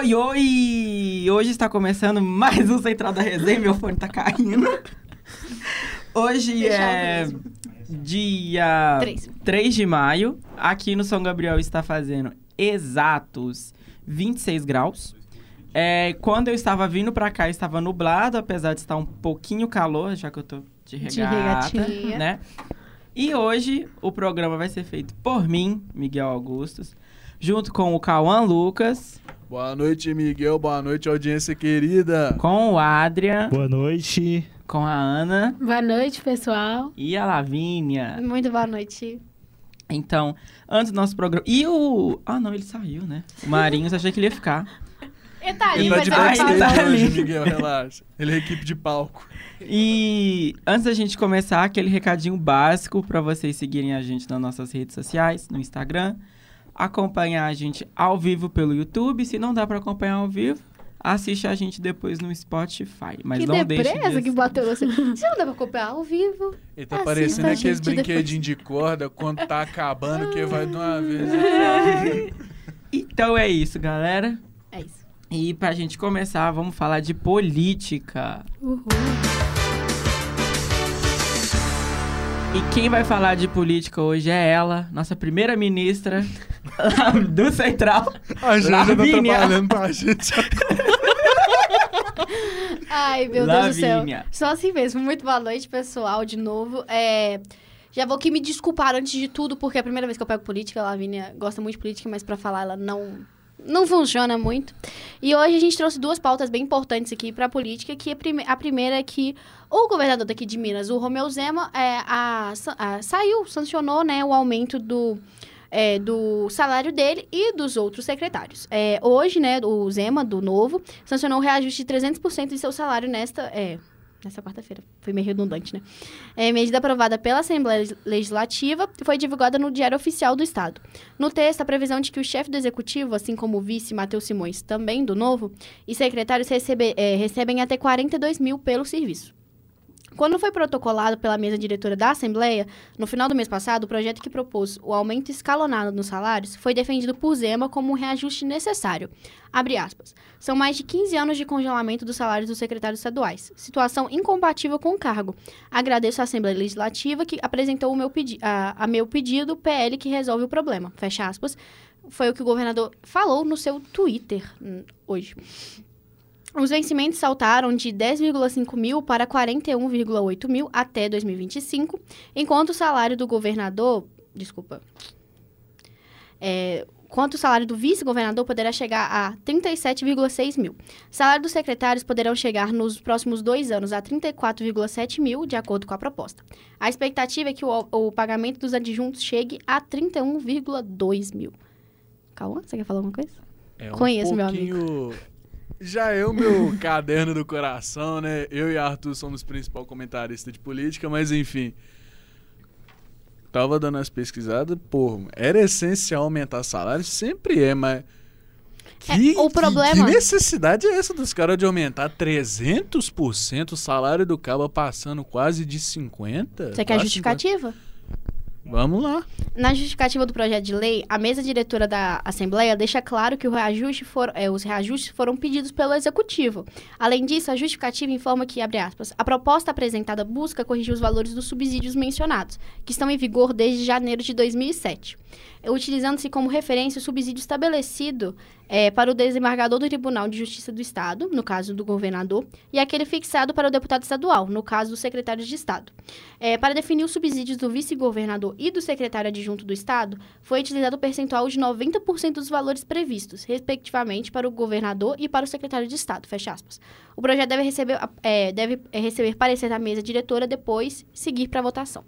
Oi, oi! Hoje está começando mais um Central da Resenha, meu fone tá caindo. Hoje é dia Três. 3 de maio. Aqui no São Gabriel está fazendo exatos 26 graus. É, quando eu estava vindo pra cá, estava nublado, apesar de estar um pouquinho calor, já que eu tô de De regata, regatinha. né? E hoje o programa vai ser feito por mim, Miguel Augustos, junto com o Cauã Lucas, Boa noite, Miguel. Boa noite, audiência querida. com o Adrian, Boa noite. com a Ana Boa noite, pessoal. e a Lavínia. Muito boa noite. Então, antes do nosso programa. E o. Ah, não, ele saiu, né? O Marinhos, achei que ele ia ficar. Ele tá Ele Ele tá mas de vai ele backstage tá ali. hoje, Miguel, relaxa. Ele é equipe de palco. E antes da gente começar, aquele recadinho básico para vocês seguirem a gente nas nossas redes sociais, no Instagram, acompanhar a gente ao vivo pelo YouTube. Se não dá para acompanhar ao vivo, assiste a gente depois no Spotify. Mas que não deixe de... que bateu você. Você não dá pra acompanhar ao vivo? Ele tá parecendo aqueles brinquedinhos de corda quando tá acabando, que vai de uma vez. Então é isso, galera. É isso. E pra gente começar, vamos falar de política. Uhul. E quem vai falar de política hoje é ela, nossa primeira ministra do Central. A Janja tá trabalhando pra gente. Ai, meu Deus do céu. Só assim mesmo. Muito boa noite, pessoal, de novo. É... Já vou aqui me desculpar antes de tudo, porque é a primeira vez que eu pego política. A Lavínia gosta muito de política, mas pra falar ela não... Não funciona muito. E hoje a gente trouxe duas pautas bem importantes aqui pra política, que a, prime- a primeira é que o governador daqui de Minas, o Romeu Zema, é, a- a- saiu, sancionou né, o aumento do, é, do salário dele e dos outros secretários. É, hoje, né, o Zema, do Novo, sancionou o reajuste de 300% de seu salário nesta... É, nessa quarta-feira. Foi meio redundante, né? É, medida aprovada pela Assembleia Legislativa e foi divulgada no Diário Oficial do Estado. No texto, a previsão de que o chefe do Executivo, assim como o vice Matheus Simões, também do Novo, e secretários recebe- é, recebem até 42 mil pelo serviço. Quando foi protocolado pela mesa diretora da Assembleia, no final do mês passado, o projeto que propôs o aumento escalonado nos salários foi defendido por Zema como um reajuste necessário. São mais de 15 anos de congelamento dos salários dos secretários estaduais. Situação incompatível com o cargo. Agradeço à Assembleia Legislativa que apresentou o meu a, a meu pedido PL que resolve o problema. Fecha aspas. Foi o que o governador falou no seu Twitter hum, hoje. Os vencimentos saltaram de 10,5 mil para 41,8 mil até 2025, enquanto o salário do governador. Desculpa. É, enquanto o salário do vice-governador poderá chegar a 37,6 mil. Salário dos secretários poderão chegar nos próximos dois anos a 34,7 mil, de acordo com a proposta. A expectativa é que o, o pagamento dos adjuntos chegue a 31,2 mil. Calma, você quer falar alguma coisa? É um Conheço, meu pouquinho... Já é o meu caderno do coração, né? Eu e Arthur somos principal comentarista de política, mas enfim. Tava dando as pesquisadas, pô, era essencial aumentar salário, sempre é, mas. Que, o que- problema- Que, necessidade é essa dos caras de aumentar 300% o salário do cabo passando quase de 50%? Você quer justificativa? 50%. Vamos lá. Na justificativa do projeto de lei, a mesa diretora da Assembleia deixa claro que reajuste for- eh, os reajustes foram pedidos pelo Executivo. Além disso, a justificativa informa que, abre aspas, a proposta apresentada busca corrigir os valores dos subsídios mencionados, que estão em vigor desde janeiro de 2007. Utilizando-se como referência o subsídio estabelecido eh, para o desembargador do Tribunal de Justiça do Estado, no caso do governador, e aquele fixado para o deputado estadual, no caso do secretário de Estado. É, para definir os subsídios do vice-governador e do secretário adjunto do Estado, foi utilizado o percentual de 90% dos valores previstos, respectivamente, para o governador e para o secretário de Estado. Fecha aspas. O projeto deve receber, é, deve é, receber parecer da mesa diretora depois seguir para votação.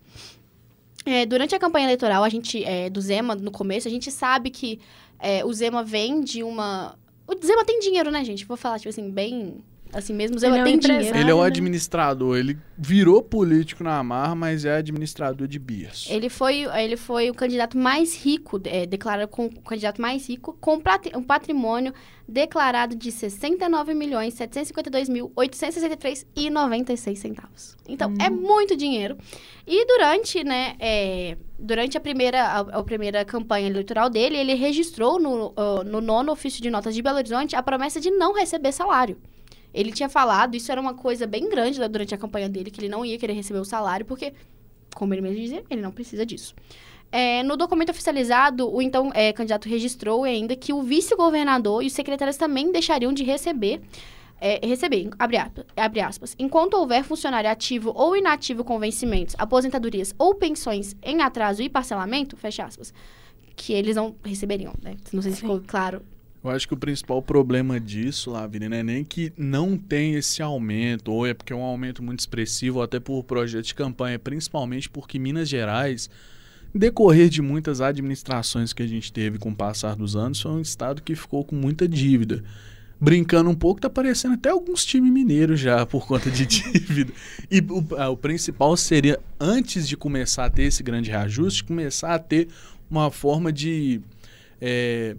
É, durante a campanha eleitoral, a gente, é, do Zema, no começo, a gente sabe que é, o Zema vem de uma. O Zema tem dinheiro, né, gente? Vou falar, tipo assim, bem Assim, mesmo Ele ele é um dinheiro. Ele é o né? administrador, ele virou político na marra, mas é administrador de bias. Ele foi, ele foi o candidato mais rico, é, declarado com o candidato mais rico, com um patrimônio declarado de 69 milhões 752 mil 863 e 96 centavos. Então, é muito dinheiro. E durante, né, é, durante a primeira, a, a primeira campanha eleitoral dele, ele registrou no, ah, no nono ofício de notas de Belo Horizonte a promessa de não receber salário. Ele tinha falado, isso era uma coisa bem grande lá durante a campanha dele, que ele não ia querer receber o salário, porque, como ele mesmo dizia, ele não precisa disso. É, no documento oficializado, o então é, candidato registrou ainda que o vice-governador e os secretários também deixariam de receber, é, receber, abre abre aspas, enquanto houver funcionário ativo ou inativo com vencimentos, aposentadorias ou pensões em atraso e parcelamento, fecha aspas, que eles não receberiam, né? Não sei se ficou claro. Eu acho que o principal problema disso, Lavini, não é nem que não tem esse aumento, ou é porque é um aumento muito expressivo, ou até por projeto de campanha, principalmente porque Minas Gerais, decorrer de muitas administrações que a gente teve com o passar dos anos, foi um estado que ficou com muita dívida. Brincando um pouco, tá aparecendo até alguns times mineiros já por conta de dívida. E o, o principal seria, antes de começar a ter esse grande reajuste, começar a ter uma forma de é,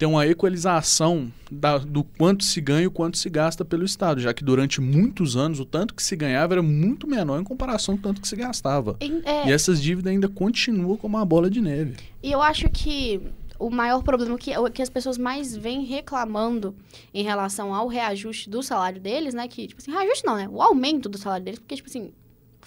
ter uma equalização da- do quanto se ganha e o quanto se gasta pelo Estado, já que durante muitos anos o tanto que se ganhava era muito menor em comparação com o tanto que se gastava. É, E essas dívidas ainda continuam como uma bola de neve. E eu acho que o maior problema que, que as pessoas mais vêm reclamando em relação ao reajuste do salário deles, né? Que, tipo assim, reajuste não, né? O aumento do salário deles, porque, tipo assim,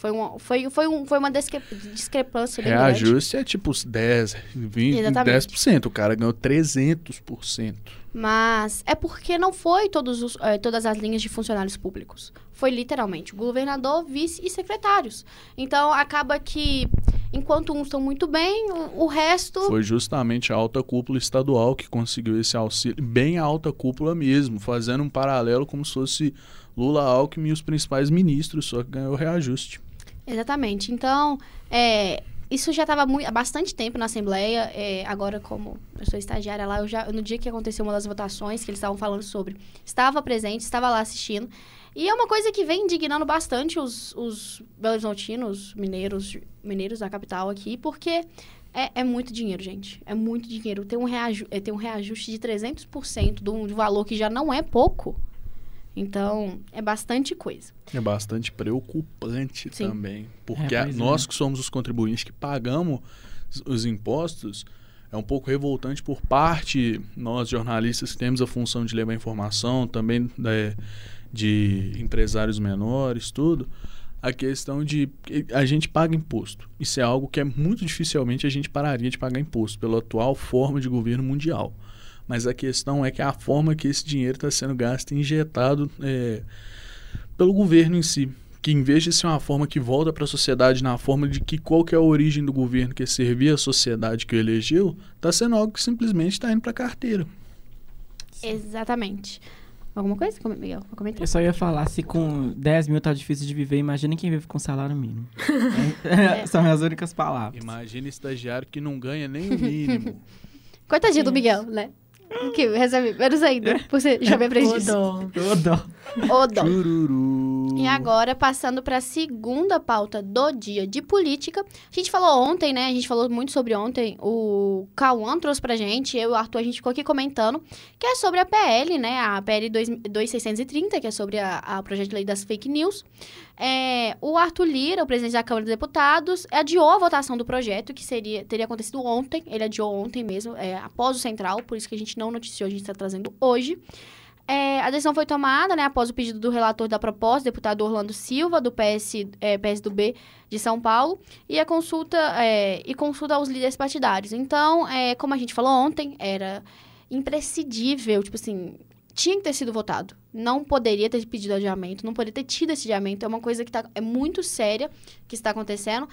foi uma, foi, foi um, foi uma discre- discrepância bem grande. Reajuste é tipo os 10, 20, Exatamente. 10%. O cara ganhou 300%. Mas é porque não foi todos os, eh, todas as linhas de funcionários públicos. Foi literalmente governador, vice e secretários. Então, acaba que, enquanto uns estão muito bem, o, o resto... Foi justamente a alta cúpula estadual que conseguiu esse auxílio, bem alta cúpula mesmo, fazendo um paralelo como se fosse Lula, Alckmin e os principais ministros, só que ganhou reajuste. Exatamente. Então, é, isso já estava há bastante tempo na Assembleia. é, agora, como eu sou estagiária lá, eu já, no dia que aconteceu uma das votações que eles estavam falando sobre, estava presente, estava lá assistindo. E é uma coisa que vem indignando bastante os, os horizontinos, mineiros, mineiros da capital aqui, porque é, é muito dinheiro, gente. É muito dinheiro. Tem um, reaju é, tem um reajuste de 300% de um valor que já não é pouco. Então, é bastante coisa. É bastante preocupante Sim. também, porque É, pois é. nós que somos os contribuintes que pagamos os- os impostos, é um pouco revoltante por parte, nós jornalistas que temos a função de levar informação, também né, de empresários menores, tudo, a questão de que a gente paga imposto. Isso é algo que é muito dificilmente a gente pararia de pagar imposto pela atual forma de governo mundial. Mas a questão é que a forma que esse dinheiro está sendo gasto e injetado é, pelo governo em si. Que em vez de ser uma forma que volta para a sociedade na forma de que qual que é a origem do governo que servir a sociedade que o elegeu, está sendo algo que simplesmente está indo para a carteira. Exatamente. Alguma coisa, Miguel? Comentar? Eu só ia falar, se com 10 mil tá difícil de viver, imagina quem vive com salário mínimo. É, São as únicas palavras. Imagina estagiário que não ganha nem o mínimo. Coitadinho do. Miguel, né? Que recebe menos ainda, jovem aprendiz. Ô, dó. Ô, dó. Ô, dó. Chururu. E agora, passando para a segunda pauta do dia de política. A gente falou ontem, né? A gente falou muito sobre ontem. O Cauã trouxe pra gente, eu e o Arthur, a gente ficou aqui comentando, que é sobre a PL, né? A PL 2 2630, que é sobre a, a projeto de lei das fake news. É, o Arthur Lira, o presidente da Câmara dos Deputados, adiou a votação do projeto, que seria, teria acontecido ontem. Ele adiou ontem mesmo, é, após o Central, por isso que a gente não noticiou, a gente está trazendo hoje. É, a decisão foi tomada né, após o pedido do relator da proposta, deputado Orlando Silva, do PS, é, PSDB de São Paulo, e a consulta, é, e consulta aos líderes partidários. Então, é, como a gente falou ontem, era imprescindível, tipo assim, tinha que ter sido votado. Não poderia ter pedido adiamento, não poderia ter tido esse adiamento. É uma coisa que tá, é muito séria que está acontecendo.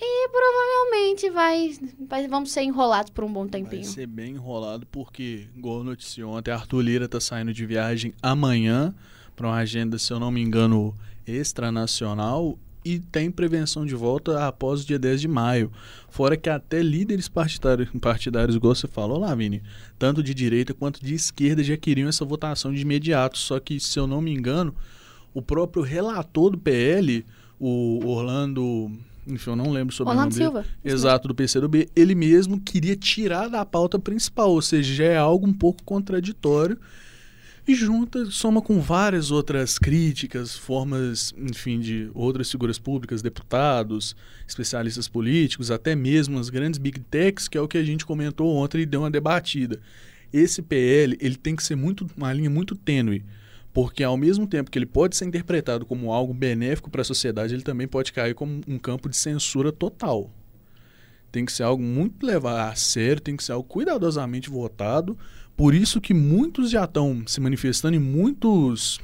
E provavelmente vai, vai, vamos ser enrolados por um bom Vai tempinho. ser bem enrolado porque, igual noticiou ontem, Arthur Lira tá saindo de viagem amanhã para uma agenda, se eu não me engano, extranacional. e tem prevenção de volta após o dia 10 de maio. Fora que até líderes partidários, partidários igual você falou, Lavínia, tanto de direita quanto de esquerda já queriam essa votação de imediato. Só que, se eu não me engano, o próprio relator do PL, o Orlando enfim, eu não lembro sobre Orlando o nome Silva. dele. Exato, do PCdoB, ele mesmo queria tirar da pauta principal, ou seja, já é algo um pouco contraditório e junta, soma com várias outras críticas, formas, enfim, de outras figuras públicas, deputados, especialistas políticos, até mesmo as grandes big techs, que é o que a gente comentou ontem e deu uma debatida. Esse PL, ele tem que ser muito uma linha muito tênue, porque ao mesmo tempo que ele pode ser interpretado como algo benéfico para a sociedade, ele também pode cair como um campo de censura total. Tem que ser algo muito levado a sério, tem que ser algo cuidadosamente votado. Por isso que muitos já estão se manifestando e muitos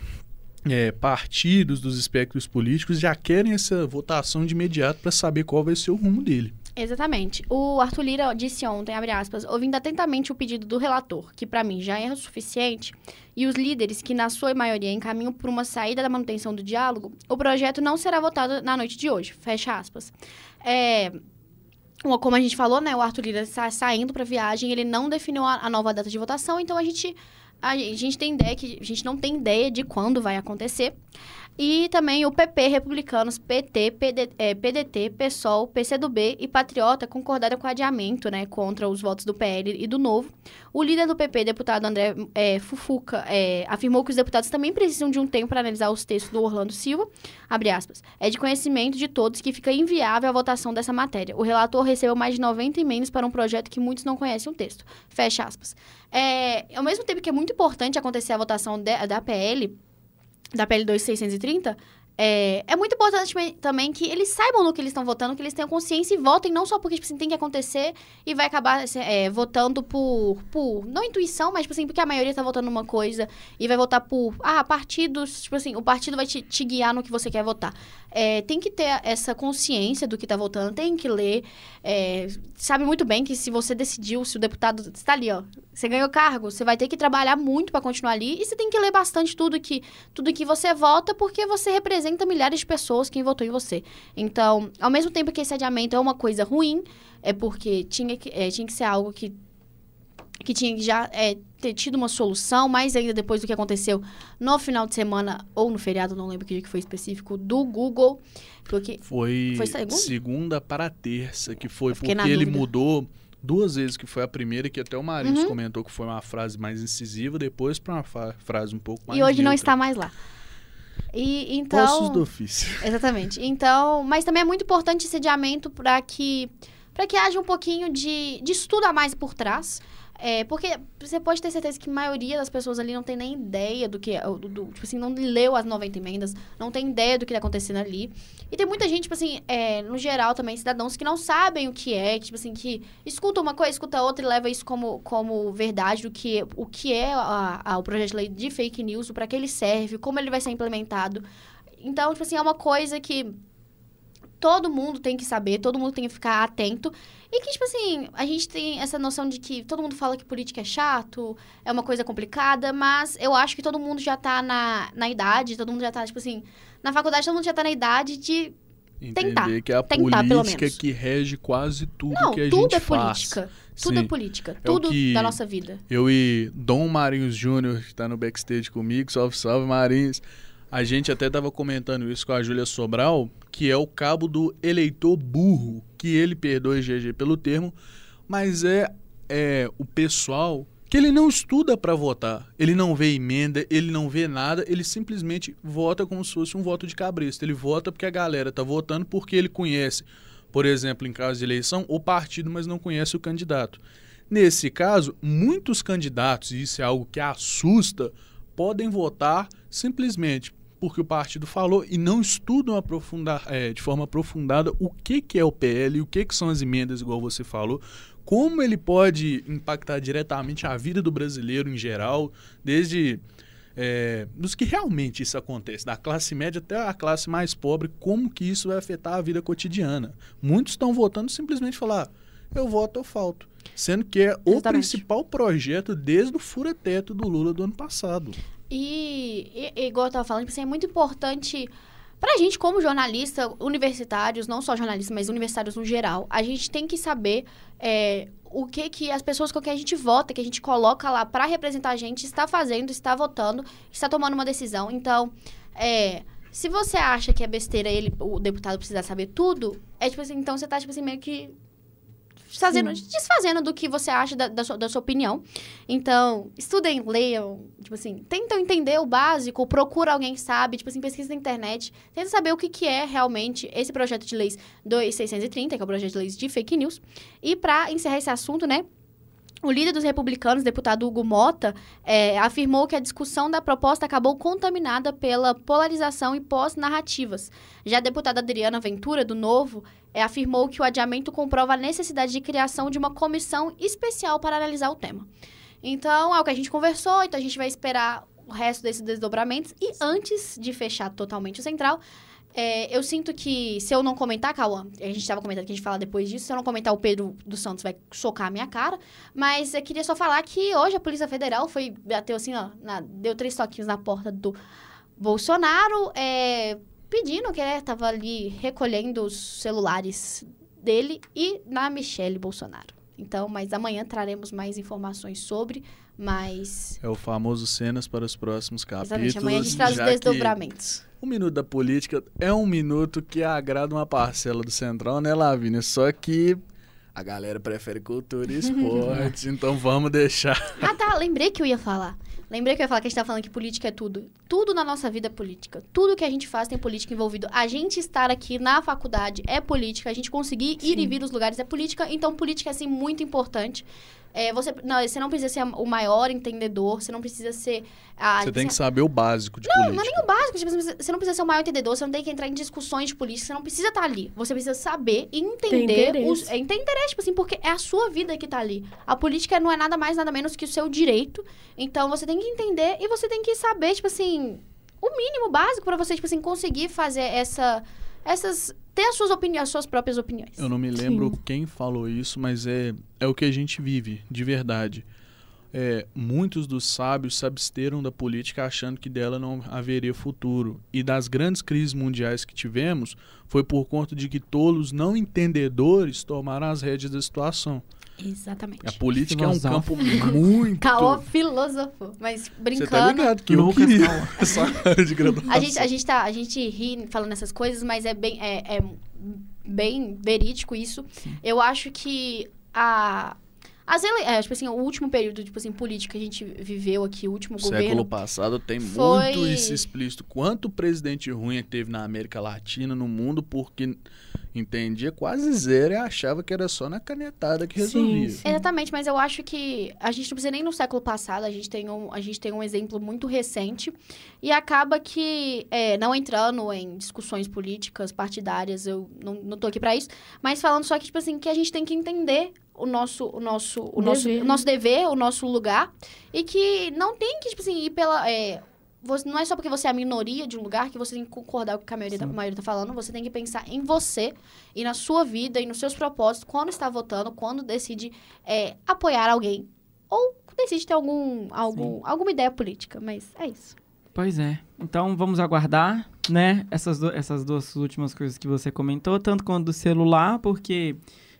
é, partidos dos espectros políticos já querem essa votação de imediato para saber qual vai ser o rumo dele. Exatamente. O Arthur Lira disse ontem, abre aspas, ouvindo atentamente o pedido do relator, que para mim já é o suficiente, e os líderes que na sua maioria encaminham por uma saída da manutenção do diálogo, o projeto não será votado na noite de hoje. Fecha aspas. É, como a gente falou, né, o Arthur Lira está saindo para viagem, ele não definiu a, a, nova data de votação, então a gente a gente tem ideia que a gente não tem ideia de quando vai acontecer. E também o PP, Republicanos, PT, PD, é, PDT, PSOL, PCdoB e Patriota concordaram com o adiamento, né, contra os votos do PL e do Novo. O líder do PP, deputado André é, Fufuca, é, afirmou que os deputados também precisam de um tempo para analisar os textos do Orlando Silva, aspas, é de conhecimento de todos que fica inviável a votação dessa matéria. O relator recebeu mais de 90 emendas para um projeto que muitos não conhecem o texto, fecha aspas. É, ao mesmo tempo que é muito importante acontecer a votação de, da PL, da PL 2630, é, é muito importante também que eles saibam no que eles estão votando, que eles tenham consciência e votem, não só porque, tipo assim, tem que acontecer e vai acabar é, votando por, por, não intuição, mas, tipo assim, porque a maioria está votando uma coisa e vai votar por, ah, partidos, tipo assim, o partido vai te, te guiar no que você quer votar. É, tem que ter essa consciência do que está votando, tem que ler, é, sabe muito bem que se você decidiu, se o deputado está ali, ó, você ganhou cargo, você vai ter que trabalhar muito para continuar ali e você tem que ler bastante tudo que, tudo que você vota, porque você representa milhares de pessoas quem votou em você. Então, ao mesmo tempo que esse adiamento é uma coisa ruim, é porque tinha que, é, tinha que ser algo que, que tinha que já é, ter tido uma solução, mais ainda depois do que aconteceu no final de semana, ou no feriado, não lembro que dia que foi específico, do Google. Porque foi, foi segunda? segunda para terça, que foi porque ele mudou duas vezes, que foi a primeira, que até o Marinhos uhum. comentou que foi uma frase mais incisiva, depois para uma frase um pouco mais. E hoje neutra. não está mais lá. E, então, Postos do ofício. Exatamente. Então, mas também é muito importante esse adiamento para que para que haja um pouquinho de, de estudo a mais por trás. É, porque você pode ter certeza que a maioria das pessoas ali não tem nem ideia do que é. Do, do, tipo assim, não leu as 90 emendas, não tem ideia do que está acontecendo ali. E tem muita gente, tipo assim, é, no geral também, cidadãos que não sabem o que é, que, tipo assim, que escuta uma coisa, escuta outra e leva isso como, como verdade do que, o que é a, a, o projeto de lei de fake news, para que ele serve, como ele vai ser implementado. Então, tipo assim, é uma coisa que todo mundo tem que saber, todo mundo tem que ficar atento. E que, tipo assim, a gente tem essa noção de que todo mundo fala que política é chato, é uma coisa complicada, mas eu acho que todo mundo já tá na, na idade, todo mundo já tá, tipo assim, na faculdade todo mundo já tá na idade de Entender tentar. que é a tentar, política que rege quase tudo Não, que a tudo gente é faz. política. Tudo Sim. é política. É tudo o que da nossa vida. Eu e Dom Marinhos Júnior, que tá no backstage comigo, salve, salve Marinhos. A gente até tava comentando isso com a Júlia Sobral, que é o cabo do eleitor burro, que ele perdoe GG pelo termo, mas é, é o pessoal que ele não estuda para votar. Ele não vê emenda, ele não vê nada, ele simplesmente vota como se fosse um voto de cabrista. Ele vota porque a galera tá votando porque ele conhece, por exemplo, em caso de eleição, o partido, mas não conhece o candidato. Nesse caso, muitos candidatos, e isso é algo que assusta, podem votar simplesmente porque o partido falou e não estudam aprofundar, é, de forma aprofundada o que, que é o PL, o que, que são as emendas, igual você falou, como ele pode impactar diretamente a vida do brasileiro em geral, desde é, dos que realmente isso acontece, da classe média até a classe mais pobre, como que isso vai afetar a vida cotidiana. Muitos estão votando simplesmente falar, eu voto, eu falto. Sendo que é o Exatamente. principal projeto desde o fura-teto do Lula do ano passado. E, e, igual eu tava falando, tipo assim, é muito importante pra gente, como jornalista, universitários, não só jornalistas, mas universitários no geral, a gente tem que saber é, o que que as pessoas com quem a gente vota, que a gente coloca lá para representar a gente, está fazendo, está votando, está tomando uma decisão. Então, é, se você acha que é besteira ele, o deputado precisar saber tudo, é tipo assim, então você tá, tipo assim, meio que fazendo, desfazendo do que você acha da, da, sua, da sua opinião. Então, estudem, leiam, tipo assim, tentam entender o básico, procura alguém que sabe, tipo assim, pesquisa na internet, tenta saber o que, que é realmente esse projeto de leis 2630, que é o projeto de leis de fake news. E para encerrar esse assunto, né, o líder dos republicanos, deputado Hugo Mota, é, afirmou que a discussão da proposta acabou contaminada pela polarização e pós-narrativas. Já a deputada Adriana Ventura, do Novo, é, afirmou que o adiamento comprova a necessidade de criação de uma comissão especial para analisar o tema. Então, é o que a gente conversou, então a gente vai esperar o resto desses desdobramentos. E antes de fechar totalmente o central, é, eu sinto que se eu não comentar, Cauã, a gente estava comentando que a gente fala depois disso, se eu não comentar, o Pedro dos Santos vai socar a minha cara. Mas eu queria só falar que hoje a Polícia Federal foi, bateu assim, ó, na, deu três toquinhos na porta do Bolsonaro, é, pedindo que ele estava ali recolhendo os celulares dele e na Michelle Bolsonaro. Então, mas amanhã traremos mais informações sobre, mas... É o famoso cenas para os próximos capítulos. Exatamente, amanhã a gente traz os desdobramentos. O Minuto da Política é um minuto que agrada uma parcela do Central, né, Lavínia? Só que a galera prefere cultura e esportes, então vamos deixar. Ah, tá, lembrei que eu ia falar. Lembrei que eu ia falar que a gente tá falando que política é tudo. Tudo na nossa vida é política. Tudo que a gente faz tem política envolvido. A gente estar aqui na faculdade é política. A gente conseguir Sim. ir e vir os lugares é política. Então, política é, assim, muito importante. É, você, não, você não precisa ser o maior entendedor, você não precisa ser. Ah, você tem que saber o básico de não, política. Não, não é nem o básico. Tipo, você não precisa ser o maior entendedor, você não tem que entrar em discussões de política, você não precisa estar ali. Você precisa saber e entender. Os, é, interesse, tipo assim, porque é a sua vida que está ali. A política não é nada mais, nada menos que o seu direito. Então você tem que entender e você tem que saber, tipo assim, o mínimo básico para você, tipo assim, conseguir fazer essa essas ter as suas opiniões, as suas próprias opiniões. Eu não me lembro Sim. quem falou isso, mas é, é o que a gente vive, de verdade. É, muitos dos sábios se absteram da política achando que dela não haveria futuro. E das grandes crises mundiais que tivemos, foi por conta de que tolos não entendedores tomaram as rédeas da situação. Exatamente. A política Filosófico. é um campo muito. Caô filósofo. Mas brincando. Você tá ligado que eu queria essa área de graduação. A gente, a, gente tá, a gente ri falando essas coisas, mas é bem, é, é bem verídico isso. Sim. Eu acho que a. As ele... É, tipo assim, o último período, tipo assim, político que a gente viveu aqui, o último Século governo... Século passado tem foi... muito isso explícito. Quanto presidente ruim teve na América Latina, no mundo, porque entendia quase zero e achava que era só na canetada que resolvia. Sim, sim. Exatamente, mas eu acho que a gente não precisa nem no século passado, a gente tem um, a gente tem um exemplo muito recente e acaba que, é, não entrando em discussões políticas, partidárias, eu não, não tô aqui para isso, mas falando só que, tipo assim, que a gente tem que entender o nosso o nosso o dever. nosso o nosso dever o nosso lugar e que não tem que tipo assim ir pela é, você, não é só porque você é a minoria de um lugar que você tem que concordar com o que a maioria, tá, a maioria tá falando. Você tem que pensar em você e na sua vida e nos seus propósitos quando está votando, quando decide é, apoiar alguém. Ou decide ter algum, algum, alguma ideia política. Mas é isso. Pois é. Então vamos aguardar, né? Essas, do, essas duas últimas coisas que você comentou, tanto quanto do celular, porque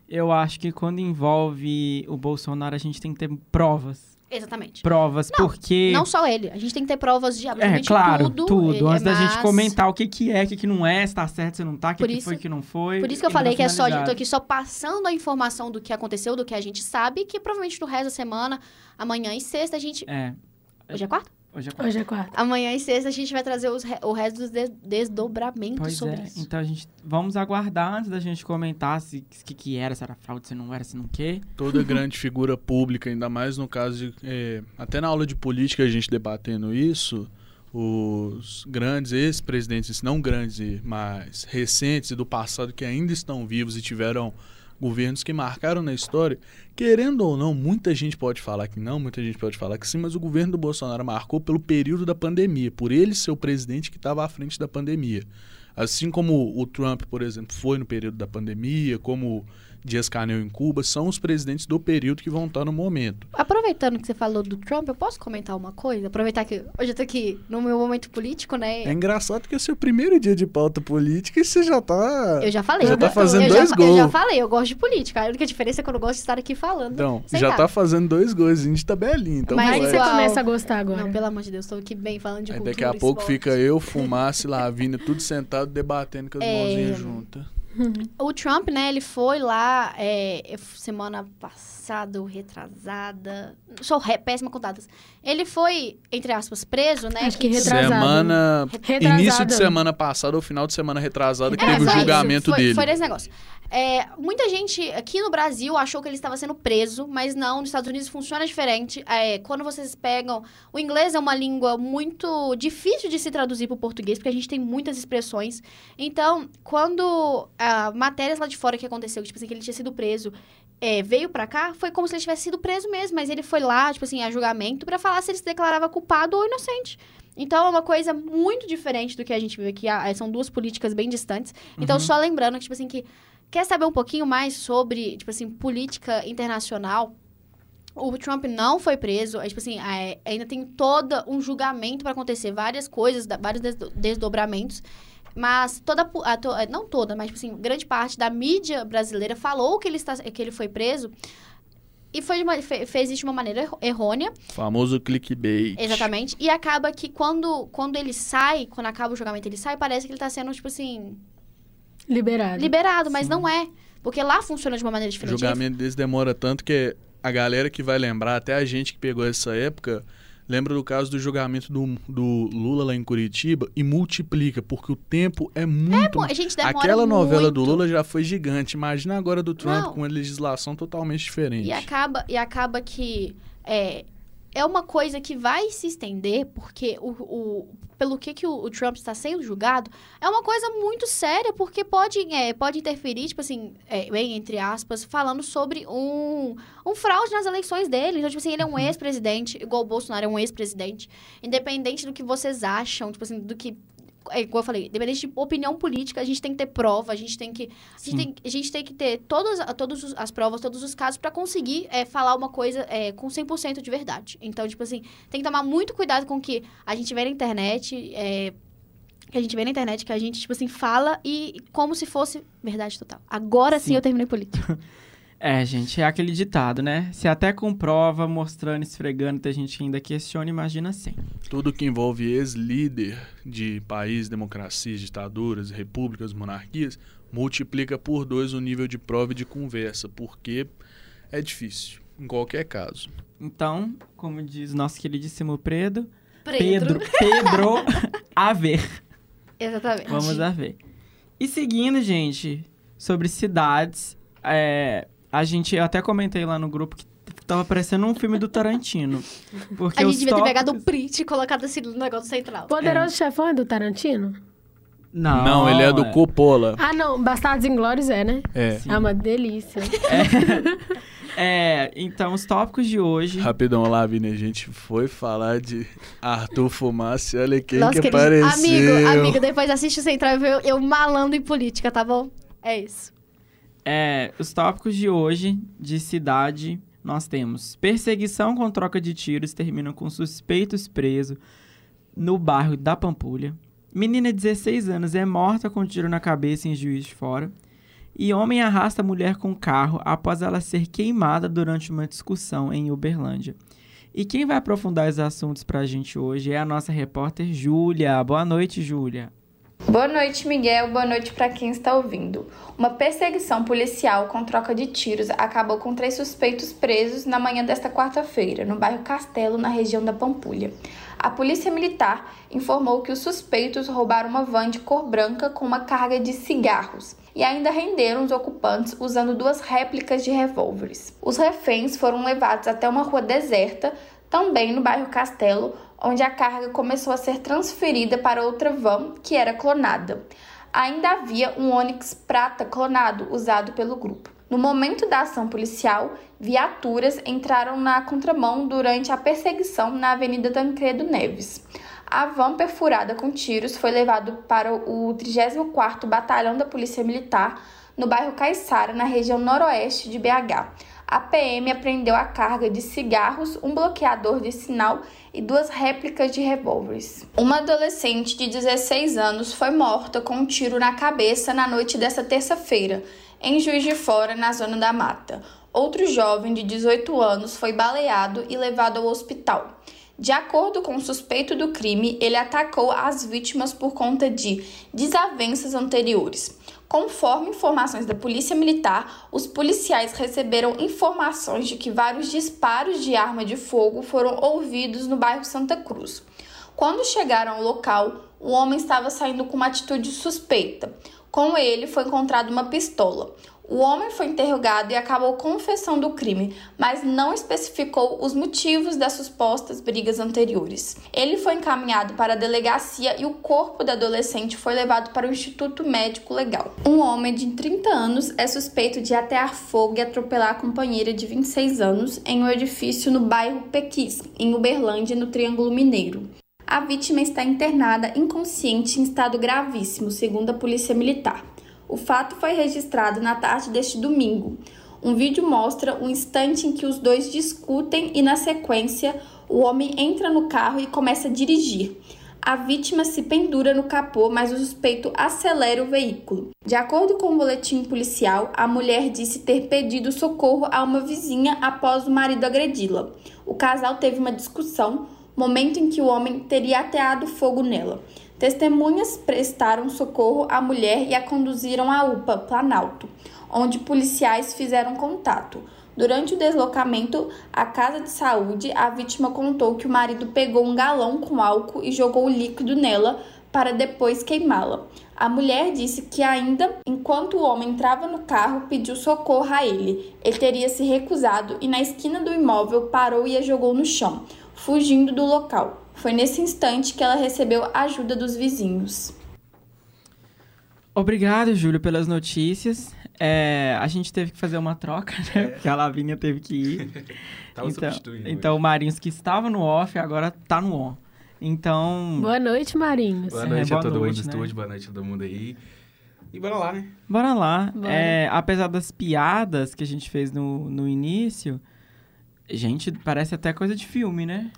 eu acho que quando envolve o Bolsonaro, a gente tem que ter provas Exatamente. Provas, não, porque. Não só ele. A gente tem que ter provas de absolutamente é, claro, tudo. tudo. Antes da gente comentar o que, que é, o que, que não é, se tá certo, se não tá, o que, que foi, o que não foi. Por isso que eu falei que é só. Tô aqui só passando a informação do que aconteceu, do que a gente sabe, que provavelmente no resto da semana, amanhã e sexta, a gente. É. Hoje é quarta? Hoje é quarta. Hoje é quarta. Amanhã e sexta a gente vai trazer os, o resto dos desdobramentos pois sobre é. isso. Então a gente vamos aguardar antes da gente comentar se que, que era, se era fraude, se não era, se não quê. Toda grande figura pública, ainda mais no caso de. É, até na aula de política a gente debatendo isso, os grandes ex-presidentes, não grandes, mas recentes e do passado que ainda estão vivos e tiveram governos que marcaram na história, querendo ou não, muita gente pode falar que não, muita gente pode falar que sim, mas o governo do Bolsonaro marcou pelo período da pandemia, por ele ser o presidente que estava à frente da pandemia. Assim como o Trump, por exemplo, foi no período da pandemia, como Dias-Canel em Cuba, são os presidentes do período que vão estar no momento. Aproveitando que você falou do Trump, eu posso comentar uma coisa? Aproveitar que hoje eu tô aqui no meu momento político, né? É engraçado que é o seu primeiro dia de pauta política e você já tá. Eu já falei. Já eu tá já- fazendo eu dois já, gols. Eu já falei, eu gosto de política. A única diferença é que eu não gosto de estar aqui falando. Então, já nada. tá fazendo dois gols de tabelinha, então Mas Aí vai. você começa a gostar agora. Não, pelo amor de Deus, tô aqui bem falando de Aí cultura daqui a pouco esporte. fica eu, Fumaça e Lavínia, tudo sentado, debatendo com as É. mãozinhas juntas. O Trump, né, ele foi lá é, semana passada retrasada. Sou ré- péssima com datas. Ele foi, entre aspas, preso, né? Acho que retrasado. Semana. Retrasado. Início de semana passada ou final de semana retrasada que É, teve o foi isso. julgamento foi, dele. Foi desse negócio. É, muita gente aqui no Brasil achou que ele estava sendo preso, mas não. Nos Estados Unidos funciona diferente. É, quando vocês pegam. O inglês é uma língua muito difícil de se traduzir para o português, porque a gente tem muitas expressões. Então, quando ah, matérias lá de fora que aconteceu, tipo assim, que ele tinha sido preso. é, veio pra cá, foi como se ele tivesse sido preso mesmo, mas ele foi lá, tipo assim, a julgamento pra falar se ele se declarava culpado ou inocente. Então é uma coisa muito diferente do que a gente vive aqui. Ah, São duas políticas bem distantes. Então, só lembrando que, tipo assim, que quer saber um pouquinho mais sobre, tipo assim, política internacional, o Trump não foi preso. É, tipo assim, é, ainda tem todo um julgamento para acontecer, várias coisas, vários desdo- desdobramentos. Mas toda, a é, não toda, mas tipo assim, grande parte da mídia brasileira falou que ele, está, que ele foi preso e foi de uma, fe- fez isso de uma maneira errônea. Famoso clickbait. Exatamente. E acaba que quando, quando ele sai, quando acaba o julgamento ele sai, parece que ele tá sendo, tipo assim, Liberado. liberado, mas não é. Porque lá funciona de uma maneira O diferente. julgamento desse demora tanto que a galera que vai lembrar, até a gente que pegou essa época, lembra do caso do julgamento do, do Lula lá em Curitiba e multiplica, porque o tempo é muito. A gente demora Aquela novela do muito. Lula já foi gigante. Imagina agora do Trump Não. com uma legislação totalmente diferente. E acaba, e acaba que é, é uma coisa que vai se estender, porque o, o- pelo que, que o, o Trump está sendo julgado, é uma coisa muito séria, porque pode, é, pode interferir, tipo assim, é, bem, entre aspas, falando sobre um, um fraude nas eleições dele. Então, tipo assim, ele é um ex-presidente, igual o Bolsonaro é um ex-presidente. Independente do que vocês acham, tipo assim, do que. É, igual eu falei, independente de opinião política, a gente tem que ter prova, a gente tem que. A gente, tem, a gente tem que ter todas, todas as provas, todos os casos para conseguir é, falar uma coisa é, com 100% de verdade. Então, tipo assim, tem que tomar muito cuidado com o que a gente vê na internet, é, que a gente vê na internet, que a gente, tipo assim, fala e como se fosse verdade total. Agora sim, Sim. eu terminei política. É, gente, é aquele ditado, né? Se até com prova, mostrando, esfregando, tem gente que ainda questiona, imagina sem. Tudo que envolve ex-líder de país, democracias, ditaduras, repúblicas, monarquias, multiplica por dois o nível de prova e de conversa, porque é difícil, em qualquer caso. Então, como diz nosso queridíssimo Pedro, Pedro. Pedro, Pedro, a ver. Exatamente. Vamos a ver. E seguindo, gente, sobre cidades, é, a gente, eu até comentei lá no grupo que tava parecendo um filme do Tarantino. Porque A gente devia ter pegado o print e colocado assim no negócio central. Poderoso Chefão é do Tarantino? Não, Não, ele é do Coppola. Ah, não. Bastardos Inglórios é, né? É. Sim. É uma delícia. É, então os tópicos de hoje. Rapidão, Lavínia, a gente foi falar de Arthur Fumaça e olha quem Nossa, que querido. apareceu. Amigo, amigo, depois assiste o central e vê eu, eu malando em política, tá bom? É isso. É, os tópicos de hoje de cidade, nós temos perseguição com troca de tiros termina com suspeitos presos no bairro da Pampulha. Menina de 16 anos é morta com tiro na cabeça em Juiz de Fora. E homem arrasta mulher com carro após ela ser queimada durante uma discussão em Uberlândia. E quem vai aprofundar os assuntos pra gente hoje é a nossa repórter Júlia. Boa noite, Júlia. Boa noite, Miguel. Boa noite para quem está ouvindo. Uma perseguição policial com troca de tiros acabou com três suspeitos presos na manhã desta quarta-feira, no bairro Castelo, na região da Pampulha. A polícia militar informou que os suspeitos roubaram uma van de cor branca com uma carga de cigarros e ainda renderam os ocupantes usando duas réplicas de revólveres. Os reféns foram levados até uma rua deserta, também no bairro Castelo, onde a carga começou a ser transferida para outra van que era clonada. Ainda havia um Onix prata clonado usado pelo grupo. No momento da ação policial, viaturas entraram na contramão durante a perseguição na Avenida Tancredo Neves. A van perfurada com tiros foi levado para o 34º Batalhão da Polícia Militar no bairro Caiçara, na região noroeste de BH. A PM apreendeu a carga de cigarros, um bloqueador de sinal e duas réplicas de revólveres. Uma adolescente de 16 anos foi morta com um tiro na cabeça na noite desta terça-feira, em Juiz de Fora, na zona da mata. Outro jovem de 18 anos foi baleado e levado ao hospital. De acordo com o suspeito do crime, ele atacou as vítimas por conta de desavenças anteriores. Conforme informações da Polícia Militar, os policiais receberam informações de que vários disparos de arma de fogo foram ouvidos no bairro Santa Cruz. Quando chegaram ao local, o homem estava saindo com uma atitude suspeita. Com ele foi encontrada uma pistola. O homem foi interrogado e acabou confessando o crime, mas não especificou os motivos das supostas brigas anteriores. Ele foi encaminhado para a delegacia e o corpo da adolescente foi levado para o Instituto Médico Legal. Um homem de 30 anos é suspeito de atear fogo e atropelar a companheira de 26 anos em um edifício no bairro Pequis, em Uberlândia, no Triângulo Mineiro. A vítima está internada inconsciente em estado gravíssimo, segundo a Polícia Militar. O fato foi registrado na tarde deste domingo. Um vídeo mostra o instante em que os dois discutem e, na sequência, o homem entra no carro e começa a dirigir. A vítima se pendura no capô, mas o suspeito acelera o veículo. De acordo com o boletim policial, a mulher disse ter pedido socorro a uma vizinha após o marido agredi-la. O casal teve uma discussão, momento em que o homem teria ateado fogo nela. Testemunhas prestaram socorro à mulher e a conduziram à UPA Planalto, onde policiais fizeram contato. Durante o deslocamento à casa de saúde, a vítima contou que o marido pegou um galão com álcool e jogou o líquido nela para depois queimá-la. A mulher disse que ainda enquanto o homem entrava no carro, pediu socorro a ele. Ele teria se recusado e na esquina do imóvel parou e a jogou no chão, fugindo do local. Foi nesse instante que ela recebeu a ajuda dos vizinhos. Obrigado, Júlio, pelas notícias. É, a gente teve que fazer uma troca, né? Porque a Lavínia teve que ir. Tava então, substituindo. então o Marinhos, que estava no off, agora tá no on. Então, Boa noite, Marinhos. Boa É, noite boa a todo noite, mundo do né? estúdio, boa noite a todo mundo aí. E bora lá, né? bora lá. Bora. É, apesar das piadas que a gente fez no, no início, gente, parece até coisa de filme, né?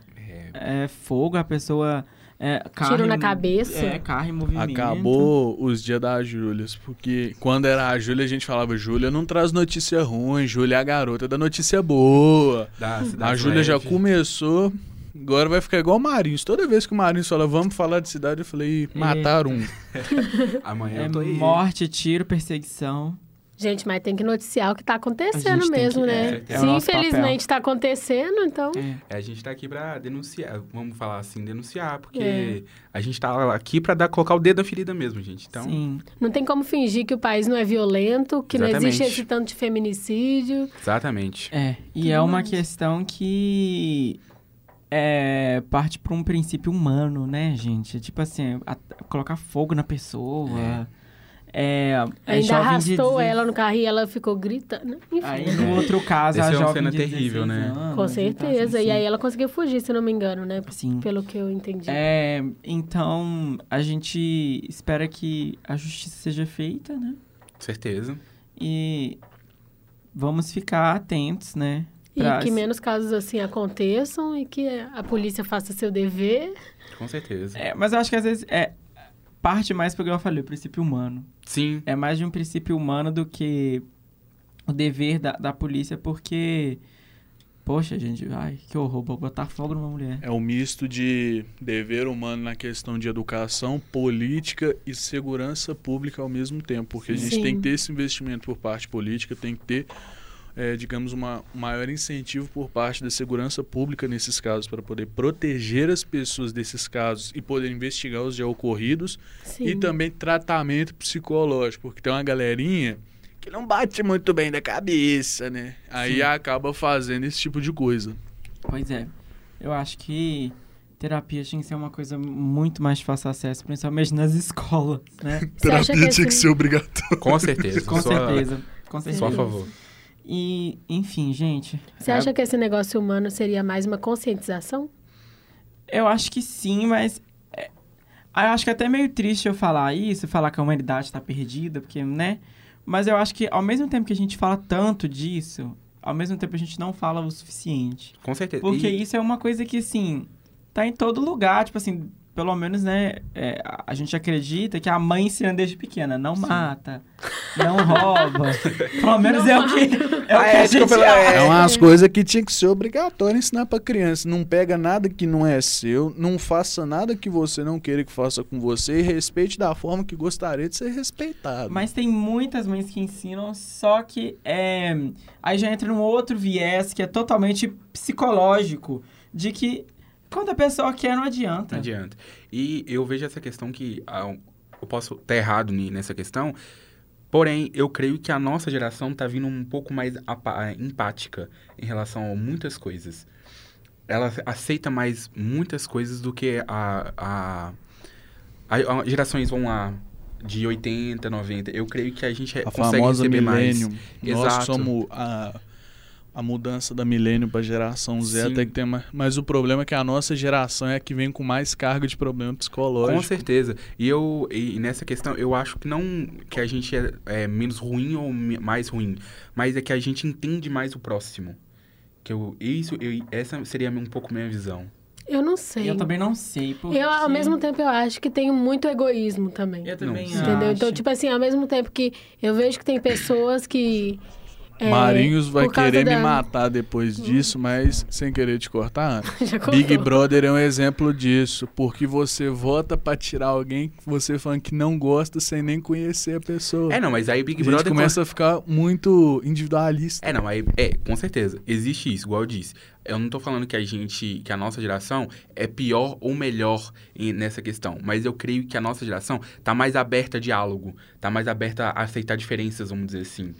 É, É fogo, a pessoa... É, carro Tiro na cabeça. É, carro em movimento. Acabou os dias da Júlia, porque quando era a Júlia, a gente falava, Júlia não traz notícia ruim, Júlia é a garota da notícia boa. da A Júlia já começou, agora vai ficar igual o Marinhos. Toda vez que o Marinhos fala, vamos falar de cidade, eu falei, mataram um. Amanhã É eu tô aí. morte, tiro, perseguição. Gente, mas tem que noticiar o que tá A acontecendo mesmo, que- né? é, é Se infelizmente tá acontecendo, então. É. A gente tá aqui pra denunciar, vamos falar assim, denunciar, porque É. a gente tá aqui pra dar, colocar o dedo na ferida mesmo, gente. Então, Sim. Não tem como fingir que o país não é violento, que não existe Exatamente. esse tanto de feminicídio. exatamente. É, e Tudo é uma mais. questão que é, parte para um princípio humano, né, gente? Tipo assim, a- colocar fogo na pessoa. É, é Ainda jovem de arrastou 16 ela no carro e ela ficou gritando. Enfim. Aí no outro caso, Esse a é uma cena de terrível, 16 né? anos, Com certeza. assim, E aí ela conseguiu fugir, se não me engano, né? Sim. Pelo que eu entendi. É, então, a gente espera que a justiça seja feita, né? Certeza. E vamos ficar atentos, né? E pra- que menos casos assim aconteçam e que a polícia faça seu dever. Com certeza. É, mas eu acho que às vezes é parte mais porque eu falei, o princípio humano. Sim. É mais de um princípio humano do que o dever da, da polícia, porque. Poxa, gente, ai, que horror, vou botar fogo numa mulher. É um misto de dever humano na questão de educação, política e segurança pública ao mesmo tempo. Porque a gente Sim. tem que ter esse investimento por parte política, tem que ter, é, digamos, uma, um maior incentivo por parte da segurança pública nesses casos, para poder proteger as pessoas desses casos e poder investigar os já ocorridos. Sim. E também tratamento psicológico, porque tem uma galerinha que não bate muito bem da cabeça, né? Aí Sim. acaba fazendo esse tipo de coisa. Pois é. Eu acho que terapia tinha que ser uma coisa muito mais de fácil acesso, principalmente nas escolas, né? Você acha que esse- obrigatório. Com certeza. Com certeza. Com certeza. Só a favor. E, enfim, gente. Você acha que esse negócio humano seria mais uma conscientização? Eu acho que sim, mas. é, eu acho que é até meio triste eu falar isso, falar que a humanidade tá perdida, porque, né? Mas eu acho que ao mesmo tempo que a gente fala tanto disso, ao mesmo tempo a gente não fala o suficiente. Com certeza. Porque E- isso é uma coisa que, assim, tá em todo lugar. Tipo assim, pelo menos, né, é, a- gente acredita que a mãe ensina desde pequena. Não mata, não rouba. pelo menos é o que, é o que a gente pela-. É umas coisas que tinha que ser obrigatório ensinar pra criança. Não pega nada que não é seu, não faça nada que você não queira que faça com você e respeite da forma que gostaria de ser respeitado. Mas tem muitas mães que ensinam, só que é, aí já entra num outro viés que é totalmente psicológico, de que quando a pessoa quer, não adianta. Não adianta. E eu vejo essa questão que ah, eu posso estar errado nessa questão, porém, eu creio que a nossa geração está vindo um pouco mais apa- empática em relação a muitas coisas. Ela aceita mais muitas coisas do que a, a, a, a gerações vão lá de 80, 90. Eu creio que a gente a consegue receber milênio. mais. Nós Exato. somos a, a mudança da milênio pra geração Z Sim. até que tem mais. Mas o problema é que a nossa geração é a que vem com mais carga de problema Com psicológico. certeza. E eu e nessa questão, eu acho que não que a gente é, é menos ruim ou mais ruim, mas é que a gente entende mais o próximo. Que eu isso eu, essa seria um pouco minha visão. Eu não sei. Eu também não sei. Porque... Eu, ao mesmo tempo, eu acho que tem muito egoísmo também. Eu também Não, Entendeu? Então, acho. tipo assim, ao mesmo tempo que eu vejo que tem pessoas que. É, Marinhos vai querer me matar depois disso, mas sem querer te cortar. Big. Brother é um exemplo disso, porque você vota pra tirar alguém que você falando que não gosta sem nem conhecer a pessoa. É, não, mas aí Big a Brother começa a ficar muito individualista. É, não, aí, é, com certeza. Existe isso, igual eu disse. Eu não tô falando que a gente, que a nossa geração é pior ou melhor em- nessa questão, mas eu creio que a nossa geração tá mais aberta a diálogo, tá mais aberta a aceitar diferenças, vamos dizer assim.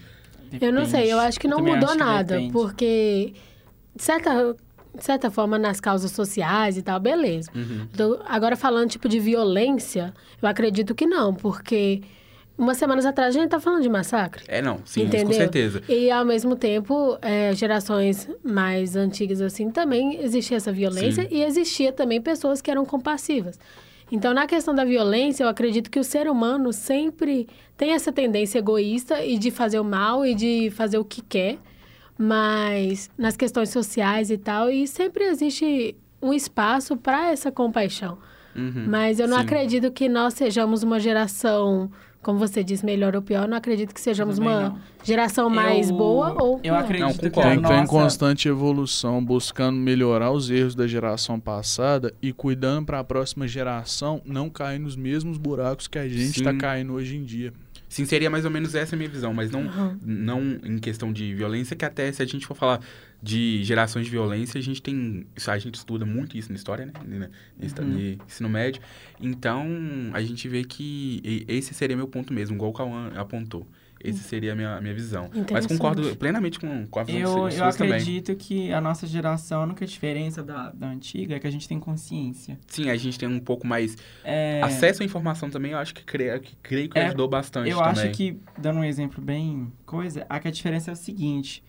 Eu não sei, eu acho que não mudou nada, depende. porque, de certa, de certa forma, nas causas sociais e tal, beleza. Uhum. Agora, falando tipo de violência, eu acredito que não, porque umas semanas atrás a gente tá falando de massacre. É, não, sim, Entendeu? com certeza. E ao mesmo tempo, é, gerações mais antigas assim também existia essa violência Sim. e existia também pessoas que eram compassivas. Então, na questão da violência, eu acredito que o ser humano sempre tem essa tendência egoísta e de fazer o mal e de fazer o que quer, mas nas questões sociais e tal, e sempre existe um espaço para essa compaixão. Uhum, Mas eu não sim. acredito que nós sejamos uma geração, como você diz, melhor ou pior. Não acredito que sejamos Também uma não. geração mais Eu- boa ou Eu pior. acredito Não, que Tem que estar em constante evolução, buscando melhorar os erros da geração passada e cuidando para a próxima geração não cair nos mesmos buracos que a gente está caindo hoje em dia. Sim, seria mais ou menos essa a minha visão, mas não, Uhum. não em questão de violência, que até se a gente for falar de gerações de violência, a gente tem. A gente estuda muito isso na história, né? né, No Uhum. ensino médio. Então, a gente vê que esse seria meu ponto mesmo, igual o Cauã apontou. Esse seria a minha, minha visão. Mas concordo plenamente com, com a visão Eu, das eu também. acredito que a nossa geração, a única diferença da, da antiga é que a gente tem consciência. Sim, a gente tem um pouco mais É, acesso à informação também, eu acho que creio que, creio que É, ajudou bastante eu também. acho que, dando um exemplo bem coisa, a que a diferença é o seguinte.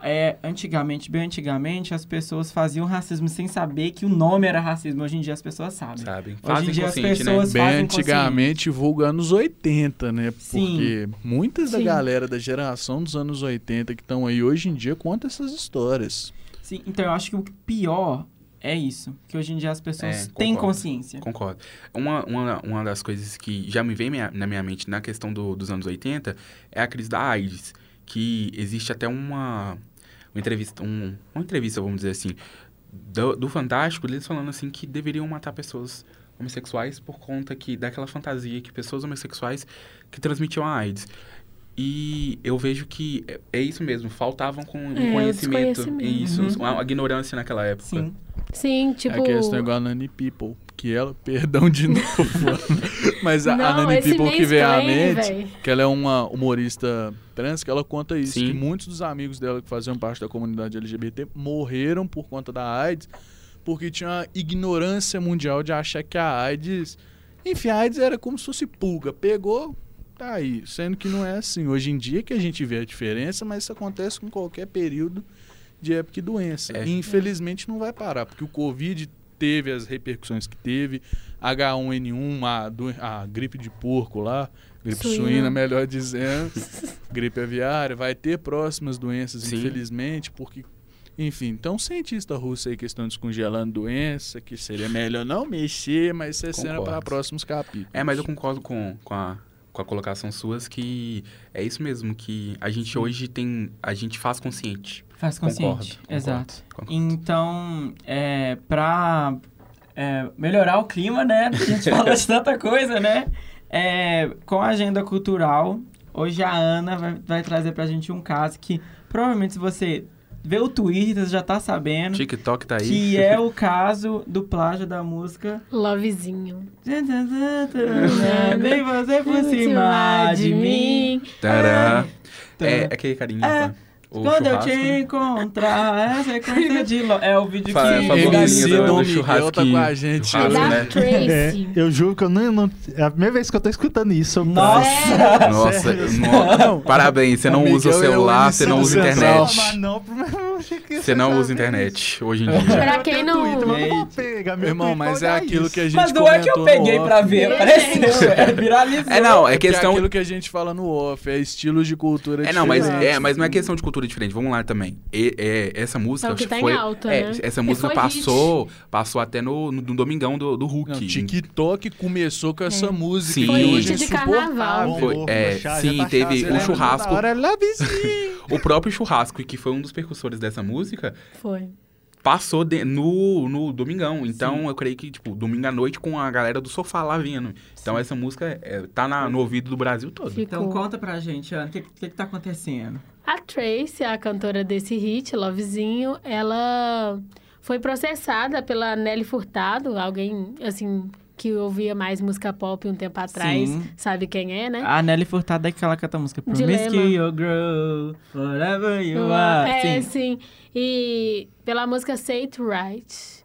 É, antigamente, bem antigamente, as pessoas faziam racismo sem saber que o nome era racismo. Hoje em dia as pessoas sabem. Sabe? Hoje Fazem em dia as né? pessoas Bem fazem antigamente, vulgo anos 80, né? Sim. Porque muitas da Sim. galera da geração dos anos 80 que estão aí hoje em dia contam essas histórias. Sim, então eu acho que o pior é isso. Que hoje em dia as pessoas É, têm concordo. consciência. Concordo. Uma, uma, uma das coisas que já me vem minha- na minha mente na questão do- dos anos 80 é a crise da AIDS, que existe até uma, uma entrevista, um- uma entrevista, vamos dizer assim, do, do Fantástico, eles falando assim que deveriam matar pessoas homossexuais por conta que daquela fantasia que pessoas homossexuais que transmitiam a AIDS. E eu vejo que é, é isso mesmo, faltavam com um É, conhecimento, desconhecimento. isso, Uhum. uma, uma ignorância naquela época. Sim. Sim, tipo... É a questão igual a Nani People, que ela, perdão de novo, mas a, a Não, Nani esse People que veio à mente, véi. que ela é uma humorista trans, que ela conta isso, Sim. que muitos dos amigos dela que faziam parte da comunidade LGBT morreram por conta da AIDS, porque tinha uma ignorância mundial de achar que a AIDS, enfim, a AIDS era como se fosse pulga, pegou, tá aí, sendo que não é assim. Hoje em dia que a gente vê a diferença, mas isso acontece com qualquer período de época e doença. É. E infelizmente não vai parar, porque o Covid teve as repercussões que teve, H1N1, a, do- a gripe de porco lá, Gripe Suína. suína, melhor dizendo. gripe aviária. Vai ter próximas doenças, Sim. infelizmente, porque. Enfim, então cientista russo aí que estão descongelando doença, que seria melhor não mexer, mas isso é cena para próximos capítulos. É, mas eu concordo com, com, a, com a colocação suas que é isso mesmo, que a gente hoje tem. A gente faz consciente. Faz consciente. concordo, Exato. concordo. Então, é, pra é, melhorar o clima, né? A gente fala de tanta coisa, né? É, com a agenda cultural, hoje a Ana vai, vai trazer pra gente um caso que provavelmente se você vê o Twitter, você já tá sabendo. TikTok tá aí. Que é o caso do plágio da música Lovezinho. Vem você por cima de mim. Tará. Tá. É, é aquele carinho. É. tá? O Quando eu churrasco. te encontrar, é sequência de... Lo... É o vídeo Fa- que... MC do- do churrasco tá com a gente hoje. Da né? Tracy. É, eu juro que eu não, não- É a primeira vez que eu tô escutando isso. Nossa! Nossa, Sério? no- parabéns. Você não Miguel usa o é celular, você não usa internet. Mas não, eu achei que Você não usa internet hoje em dia. Pra quem não- Twitter, mas eu não pegar meu Irmão, mas é aquilo isso. que a gente Mas não é que eu peguei pra ver, apareceu, é, viralizou. É, não, é questão. aquilo que a gente fala no off, é estilos de cultura É, não, mas, diferentes. é, mas não é questão de cultura diferente. Vamos lá também. E- é, essa música É o que tá em foi. alta, é, né? Essa E música passou, passou até no, no, no Domingão do, do Hulk. Não, TikTok começou com essa É. música Sim. e Foi hoje é hit de carnaval. insuportável. Foi, é, sim, tá teve um churrasco. Lá, vizinho. O próprio churrasco, que foi um dos percussores dessa música, Foi. passou de- no, no Domingão. Então, eu creio que, tipo, domingo à noite com a galera do sofá lá vindo. Então, essa música é, tá na- no ouvido do Brasil todo. Ficou. Então conta pra gente, Ana, o que, que, que tá acontecendo? A Tracy, a cantora desse hit, Lovezinho, ela foi processada pela Nelly Furtado, alguém, assim, que ouvia mais música pop um tempo atrás, Sim. sabe quem é, né? A Nelly Furtado é que ela canta a música Promise que you'll grow, whatever you are. É, Sim. sim. E pela música Say It Right.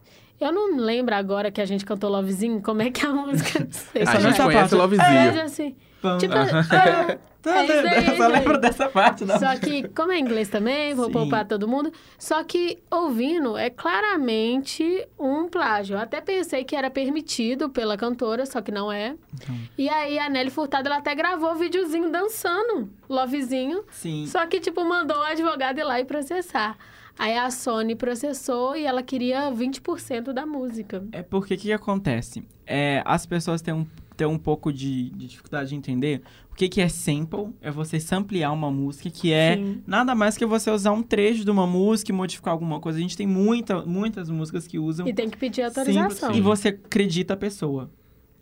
Eu não lembro agora que a gente cantou Lovezinho, como é que é a música Say It A só gente conhece parte. o É, Lovezinho. assim, tipo, Ah, tá, É isso aí, eu só lembro dessa parte, não. Só que, como é inglês também, vou Sim. poupar todo mundo. Só que, ouvindo, é claramente um plágio. Eu até pensei que era permitido pela cantora, só que não é. Então. E aí, a Nelly Furtado, ela até gravou o videozinho dançando, Lovezinho. Sim. Só que, tipo, mandou o advogado ir lá e processar. Aí a Sony processou e ela queria 20% da música. É porque o que, que acontece? É, as pessoas têm um, têm um pouco de, de dificuldade de entender o que, que é sample. É você samplear uma música, que é Sim. nada mais que você usar um trecho de uma música e modificar alguma coisa. A gente tem muita, muitas músicas que usam E tem que pedir autorização. e você acredita a pessoa.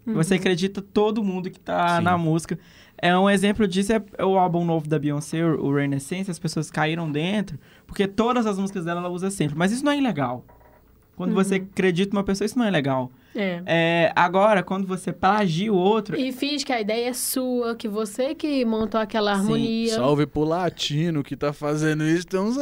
Uhum. Você acredita todo mundo que tá Sim. na música. É um exemplo disso é o álbum novo da Beyoncé, o Renaissance, as pessoas caíram dentro, porque todas as músicas dela ela usa sempre. Mas isso não é ilegal. Quando você Uhum. acredita numa pessoa, isso não é legal. É. É, agora, quando você plagia o outro. E finge que a ideia é sua, que você que montou aquela Sim, harmonia. Salve pro latino que tá fazendo isso tem uns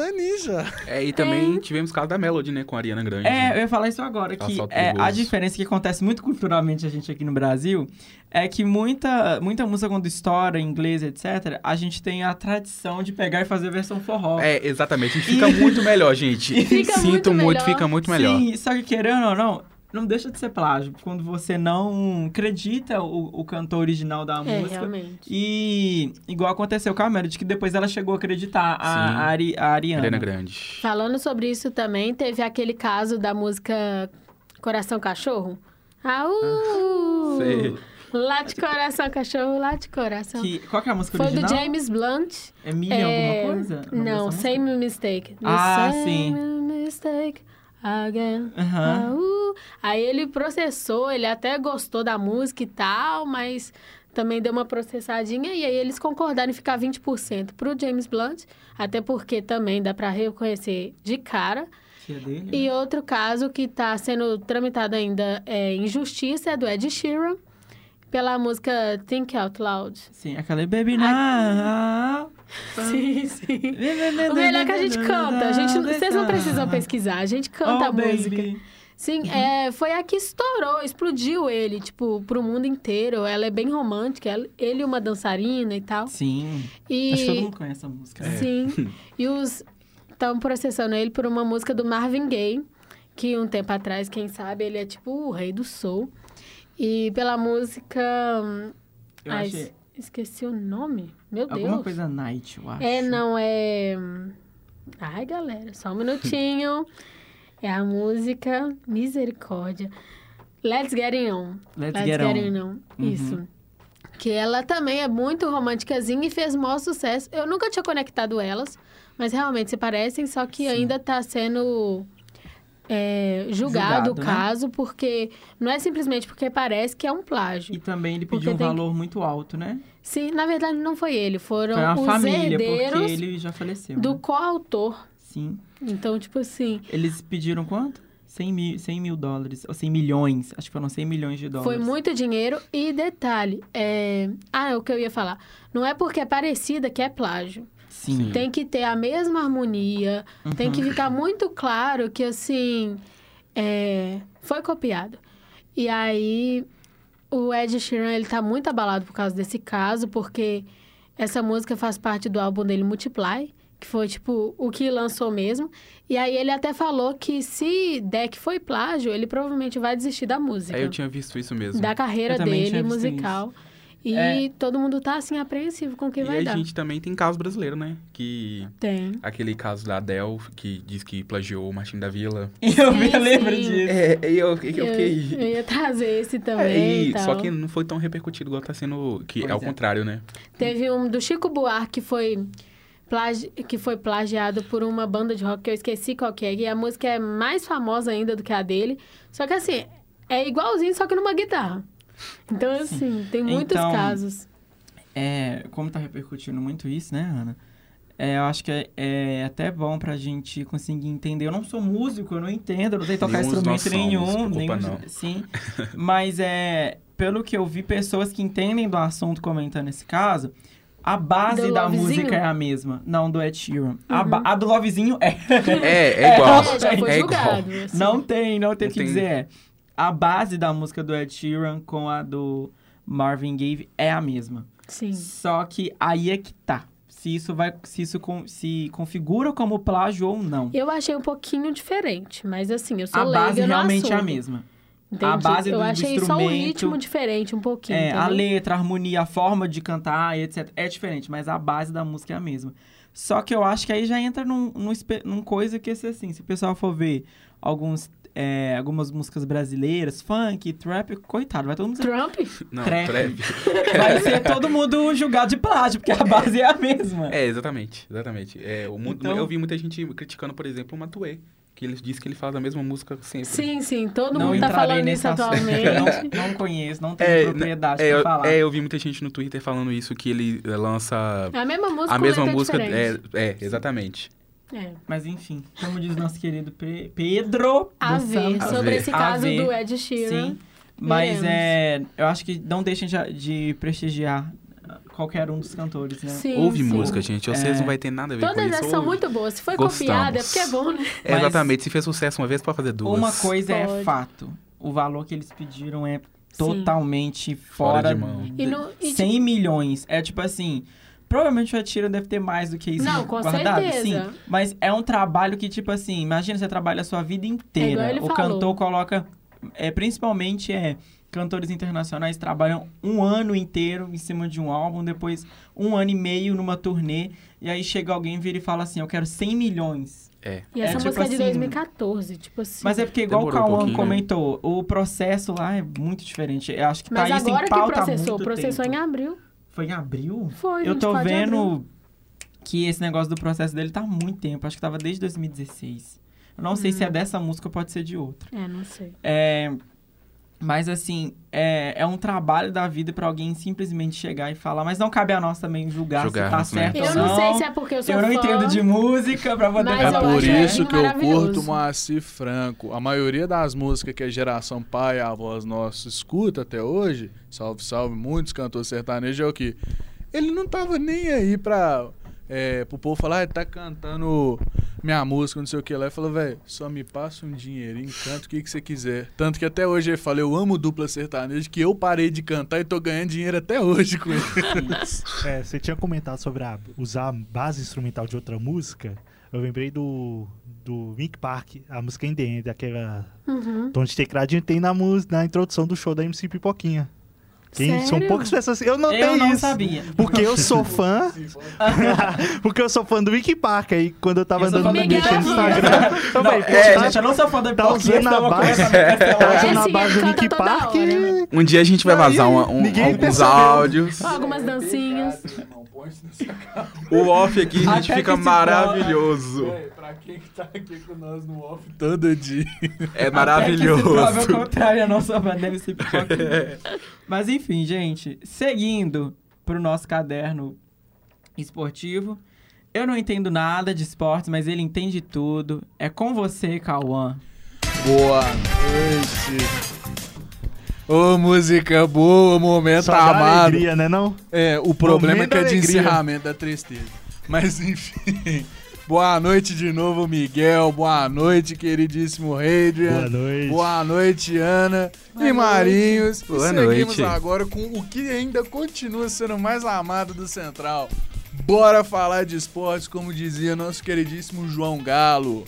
já. É, e também tivemos o caso da Melody, né, com a Ariana Grande. É, eu ia falar isso agora, que é, a diferença que acontece muito culturalmente a gente aqui no Brasil é que muita, muita música quando estoura em inglês, etc., a gente tem a tradição de pegar e fazer a versão forró. É, exatamente. E fica muito melhor, gente. Fica Sinto muito muito, melhor. fica muito melhor. Sim, só que querendo ou não, não deixa de ser plágio. Quando você não acredita o, o cantor original da É, música. realmente. E igual aconteceu com a Melody, que depois ela chegou a acreditar, a, Sim. a, Ari, a Ariana. Ariana Grande. Falando sobre isso também, teve aquele caso da música Coração Cachorro. Au! Sei. Late coração, cachorro, late coração. Que, qual que é a música Foi original? do James Blunt. É Million É, alguma coisa? Não, música? Same Mistake. The Ah, same sim. Mistake again. Au. Aí ele processou, ele até gostou da música e tal, mas também deu uma processadinha e aí eles concordaram em ficar 20% pro James Blunt, até porque também dá pra reconhecer de cara. Que é dele, né? E outro caso que está sendo tramitado ainda é, em justiça é do Ed Sheeran, pela música Think Out Loud. Sim, aquela Baby Now. Sim, sim. O melhor é que a gente canta. A gente, vocês não precisam pesquisar, a gente canta a Oh, música. baby. Sim, é, foi a que estourou, explodiu ele, tipo, pro mundo inteiro. Ela é bem romântica, ela- ele e uma dançarina e tal. Sim. E, Acho que todo mundo conhece a música. né? Sim. E os estão processando ele por uma música do Marvin Gaye, que um tempo atrás, quem sabe, ele é tipo o rei do soul. E pela música. hum, Eu Ai, achei. Esqueci o nome. Meu Deus. Alguma coisa Night, eu acho. É, não, é. Ai, galera, só um minutinho. é a música Misericórdia. Let's Get It On. Let's, Get, On. It On. Isso. Que ela também é muito românticazinha e fez maior sucesso. Eu nunca tinha conectado elas, mas realmente se parecem, só que Sim. ainda tá sendo é, julgado, Julgado, o né? caso, porque não é simplesmente porque parece que é um plágio. E também ele Porque pediu um valor muito alto, né? Sim, na verdade não foi ele, foram Foi os família, porque herdeiros ele já faleceu. do né? coautor. Sim. Então, tipo assim, Eles pediram quanto? 100 mil, 100 mil dólares. Ou 100 milhões. Acho que foram 100 milhões de dólares. Foi muito dinheiro e detalhe, é... ah, é o que eu ia falar. Não é porque é parecida que é plágio. Sim. Tem que ter a mesma harmonia, tem Uhum. que ficar muito claro que assim é, foi copiado. E aí o Ed Sheeran ele tá muito abalado por causa desse caso, porque essa música faz parte do álbum dele Multiply, que foi tipo o que lançou mesmo. E aí ele até falou que se der que foi plágio, ele provavelmente vai desistir da música É, eu tinha visto isso mesmo. da carreira dele musical. E É. todo mundo tá assim apreensivo com o que e vai a dar. gente também tem caso brasileiro, né? Que Tem. aquele caso da Adele, que diz que plagiou o Martin da Vila. Eu me Sim, lembro sim. disso. É, e eu, eu, Eu, fiquei... eu ia trazer esse É, também. e e tal. só que não foi tão repercutido igual tá sendo. Que Pois é o é. contrário, né? Teve um do Chico Buarque que foi, plagi... que foi plagiado por uma banda de rock que eu esqueci qual que é. E a música é mais famosa ainda do que a dele. Só que assim, é igualzinho, só que numa guitarra. Então, assim, tem muitos Então, casos. É, como tá repercutindo muito isso, né, Ana? É, eu acho que é, é até bom pra gente conseguir entender. Eu não sou músico, eu não entendo, eu não sei tocar Nenhum instrumento somos, nenhum. preocupa nenhum não. Sim. Mas é. Pelo que eu vi, pessoas que entendem do assunto comentando esse caso, a base Do da Lovezinho? música é a mesma. Não do Ed Sheeran. A, Uhum. ba- a do Lovezinho é. É, é igual. É, já foi é igual. julgado. assim. Não tem, não tem o que tem. dizer. É, a base da música do Ed Sheeran com a do Marvin Gaye é a mesma. Sim. Só que aí é que tá. Se isso vai, se isso con- se configura como plágio ou não. Eu achei um pouquinho diferente, mas assim, eu sou A leiga base realmente é a mesma. Entendi. a base eu do- do achei só instrumento, ritmo diferente um pouquinho. É, a entendeu? letra, a harmonia, a forma de cantar etc. É diferente, mas a base da música é a mesma. Só que eu acho que aí já entra num, num, num coisa que é assim, se o pessoal for ver alguns, é, algumas músicas brasileiras, funk, trap, coitado, vai todo mundo ser, Trump? Não, Trap. trap. vai ser todo mundo julgado de plágio, porque a base é a mesma. É, exatamente, exatamente. É, o mu- Então- Eu vi muita gente criticando, por exemplo, o Matuê, que ele diz que ele faz a mesma música sempre. Sim, sim, todo não mundo tá falando isso atualmente. Não, não conheço, não tenho É, propriedade é, pra falar. é, eu vi muita gente no Twitter falando isso, que ele eh, lança É a mesma música, a mesma letra música. É, é, exatamente. É. Mas enfim, como diz nosso querido Pe- Pedro A ver sobre ver. esse caso ver. do Ed Sheeran. Sim, mas Veremos. é, eu acho que não deixem de, prestigiar qualquer um dos cantores, né? Sim, Ouve sim. música, gente. Vocês É. não vai ter nada a ver com Todas isso. essas são muito boas. Se foi Gostamos. copiada, é porque é bom, né? É, Mas- Exatamente. Se fez sucesso uma vez, pode fazer duas. Uma coisa é Pode. fato. O valor que eles pediram é Sim. totalmente Fora fora, de mão. de E no- e 100 milhões. É tipo assim, provavelmente o Atira deve ter mais do que isso Não, com guardado, certeza. sim. Mas é um trabalho que tipo assim, imagina você trabalha a sua vida inteira. É igual ele o falou. cantor coloca é principalmente é cantores internacionais trabalham um ano inteiro em cima de um álbum, depois um ano e meio numa turnê, e aí chega alguém vira e fala assim, eu quero 100 milhões. É. E essa É, tipo música é de assim, 2014, tipo assim. Mas é porque, igual Demorou um o Cauã pouquinho, né? comentou, o processo lá é muito diferente. Eu acho que tá Mas isso agora em que pauta há processou, muito processou tempo. em abril. Foi em abril? Foi, Eu tô 24 de abril. vendo que esse negócio do processo dele tá há muito tempo. Acho que tava desde 2016. Eu não sei se é Hum. dessa música ou pode ser de outra. É, não sei. É, mas assim, é, é um trabalho da vida pra alguém simplesmente chegar e falar. Mas não cabe a nós também julgar, se tá né? certo Eu ou não, não. sei se é porque eu sou Eu não fã. entendo de música pra poder Mas É eu por acho isso ele que eu curto Moacir Franco. A maioria das músicas que a geração pai e a voz nossa escuta até hoje, salve, salve, muitos cantores sertanejos, é o que? Ele não tava nem aí pra, é, pro povo falar, ah, tá cantando minha música, não sei o que lá. Ele falou, velho, só me passa um dinheirinho, canta o que, que você quiser. Tanto que até hoje ele fala, eu amo dupla sertaneja, que eu parei de cantar e tô ganhando dinheiro até hoje com ele. É, você tinha comentado sobre a- usar a base instrumental de outra música. Eu lembrei do, do Link Park, a música In The End, aquela Uhum. tom de tecladinho tem na, música, na introdução do show da MC Pipoquinha. Quem, são Sério? poucas pessoas. Eu notei Eu não isso. sabia. Porque eu sou fã. porque eu sou fã do Wiki Park. Aí quando eu tava Eu fã no do Instagram. Eu falei, pô, É, tá- gente, eu não sou fã da tá usando a estamos base- começando a cancelar. tá usando a base do Wiki Park. hora. Um dia a gente vai vazar um- ninguém alguns percebeu. áudios. Algumas dancinhas. O off aqui, a gente fica que maravilhoso. pra quem tá aqui com nós no off todo dia. É Até que maravilhoso. ao contrário, a nossa deve ser pipoquinha. Mas enfim, gente, seguindo pro nosso caderno esportivo. Eu não entendo nada de esportes, mas ele entende tudo. É com você, Cauã. Boa noite. Ô, música boa, momento Só amado. alegria, né não? É, o problema Momento é que é de alegria. encerramento da tristeza. Mas enfim. Boa noite de novo, Miguel. Boa noite, queridíssimo Adrian. Boa noite. Boa noite, Ana Boa e. Marinhos. Boa e seguimos noite. agora com o que ainda continua sendo o mais amado do Central. Bora falar de esportes, como dizia nosso queridíssimo João Galo.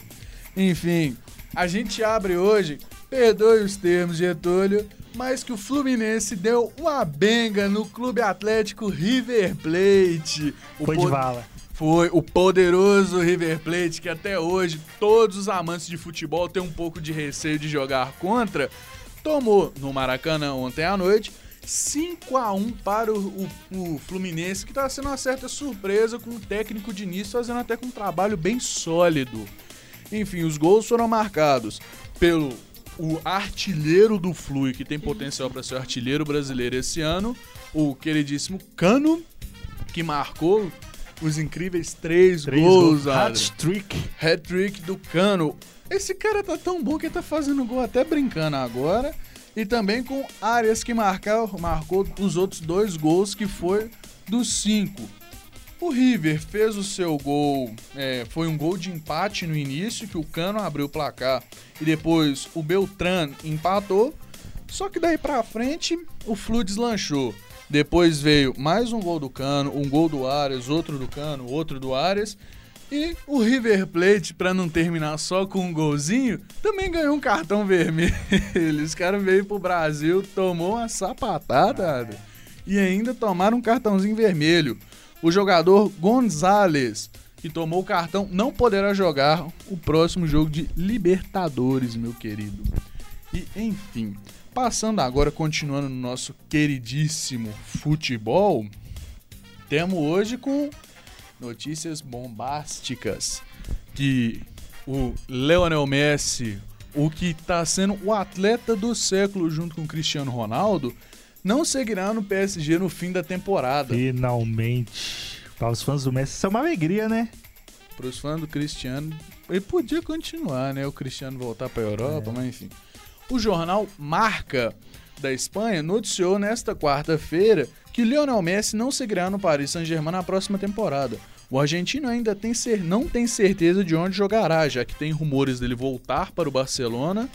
Enfim, a gente abre hoje, perdoe os termos, Getúlio, mas que o Fluminense deu uma benga no Clube Atlético River Plate. O Foi de vala. foi o poderoso River Plate que até hoje todos os amantes de futebol têm um pouco de receio de jogar contra. Tomou no Maracanã ontem à noite 5 a 1 para o, o- o Fluminense, que está sendo uma certa surpresa com o técnico de início fazendo até com um trabalho bem sólido. Enfim, os gols foram marcados pelo o artilheiro do Flu, que tem potencial para ser o artilheiro brasileiro esse ano, o queridíssimo Cano, que marcou os incríveis três, Três gols. Hat-trick. Hat-trick do Cano. Esse cara tá tão bom que ele tá fazendo gol até brincando agora. E também com áreas que marcou, marcou os outros dois gols que foi dos cinco. O River fez o seu gol, é, foi um gol de empate no início, que o Cano abriu o placar. E depois o Beltran empatou. Só que daí pra frente o Flu deslanchou. Depois veio mais um gol do Cano, um gol do Arias, outro do Cano, outro do Arias. E o River Plate, pra não terminar só com um golzinho, também ganhou um cartão vermelho. Os caras veio pro Brasil, tomou uma sapatada Adri, e ainda tomaram um cartãozinho vermelho. O jogador Gonzalez, que tomou o cartão, não poderá jogar o próximo jogo de Libertadores, meu querido. E enfim, passando agora, continuando no nosso queridíssimo futebol, temos hoje com notícias bombásticas que o Leonel Messi, o que está sendo o atleta do século junto com o Cristiano Ronaldo, não seguirá no PSG no fim da temporada. Finalmente. Para os fãs do Messi, isso é uma alegria, né? Para os fãs do Cristiano, ele podia continuar, né? O Cristiano voltar para a Europa, É. mas enfim. O jornal Marca da Espanha noticiou nesta quarta-feira que Lionel Messi não seguirá no Paris Saint-Germain na próxima temporada. O argentino ainda tem cer- não tem certeza de onde jogará, já que tem rumores dele voltar para o Barcelona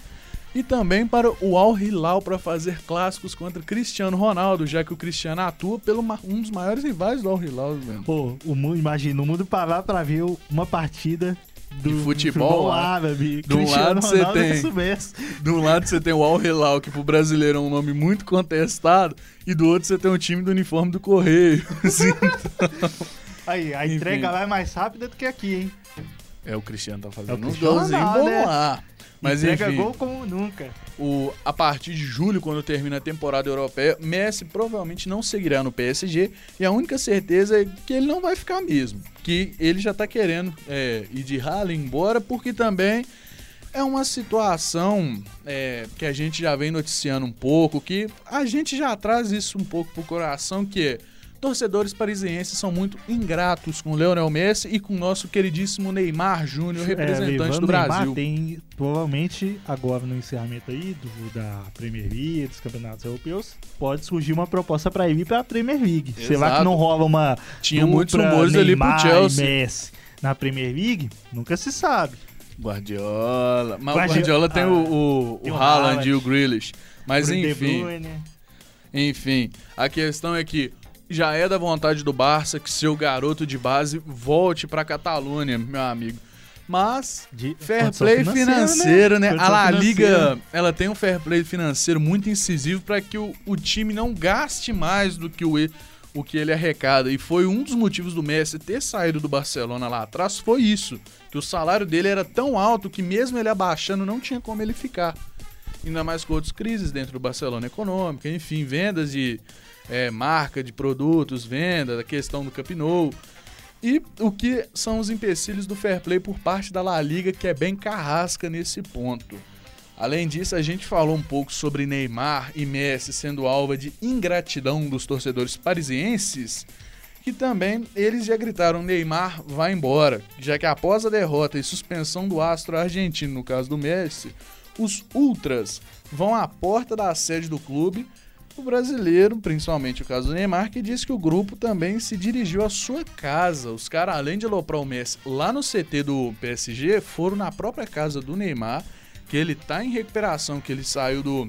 e também para o Al Hilal para fazer clássicos contra Cristiano Ronaldo, já que o Cristiano atua pelo um dos maiores rivais do Al Hilal. Velho. Pô, o mundo, imagina, o mundo parar pra ver uma partida do De futebol lá. árabe. Cristiano lado você Ronaldo tem- Messi. De um lado você tem o Al Hilal, que pro brasileiro é um nome muito contestado, e do outro você tem o time do uniforme do Correio. Assim, Aí, a Enfim. entrega lá é mais rápida do que aqui, hein? É, o Cristiano tá É fazendo o uns golzinhos Ronaldo, bons né? Mas entrega enfim, gol como nunca. o, a partir de julho, quando termina a temporada europeia, Messi provavelmente não seguirá no PSG e a única certeza é que ele não vai ficar mesmo. Que ele já tá querendo é, ir de rala embora, porque também é uma situação é, que a gente já vem noticiando um pouco, que a gente já traz isso um pouco pro coração, que é torcedores parisienses são muito ingratos com o Leonel Messi e com o nosso queridíssimo Neymar Júnior, representante É, do o Neymar, Brasil. tem, provavelmente, agora no encerramento aí do, da Premier League, dos campeonatos europeus, pode surgir uma proposta pra ele ir pra Premier League. Será Exato. que não rola uma Tinha muitos rumores ali pro Chelsea. Messi na Premier League? Nunca se sabe. Guardiola. Mas Guardi- o Guardiola tem Ah, o, o, tem o Haaland Haaland. e o Grealish. Mas enfim, enfim, a questão é que já é da vontade do Barça que seu garoto de base volte pra Catalunha, meu amigo. Mas De fair play financeira, financeiro, né? A Condição La Liga, ela tem um fair play financeiro muito incisivo para que o, o time não gaste mais do que o, e- o que ele arrecada. E foi um dos motivos do Messi ter saído do Barcelona lá atrás, foi isso. Que o salário dele era tão alto que mesmo ele abaixando não tinha como ele ficar. Ainda mais com outras crises dentro do Barcelona econômica, enfim, vendas de é, marca de produtos, venda, a questão do Camp Nou. E o que são os empecilhos do fair play por parte da La Liga, que é bem carrasca nesse ponto. Além disso, a gente falou um pouco sobre Neymar e Messi sendo alvo de ingratidão dos torcedores parisienses, que também eles já gritaram Neymar vai embora, já que após a derrota e suspensão do astro argentino no caso do Messi, os ultras vão à porta da sede do clube o brasileiro, principalmente o caso do Neymar, que disse que o grupo também se dirigiu à sua casa. Os caras, além de aloprar o Messi lá no CT do PSG, foram na própria casa do Neymar, que ele tá em recuperação, que ele saiu do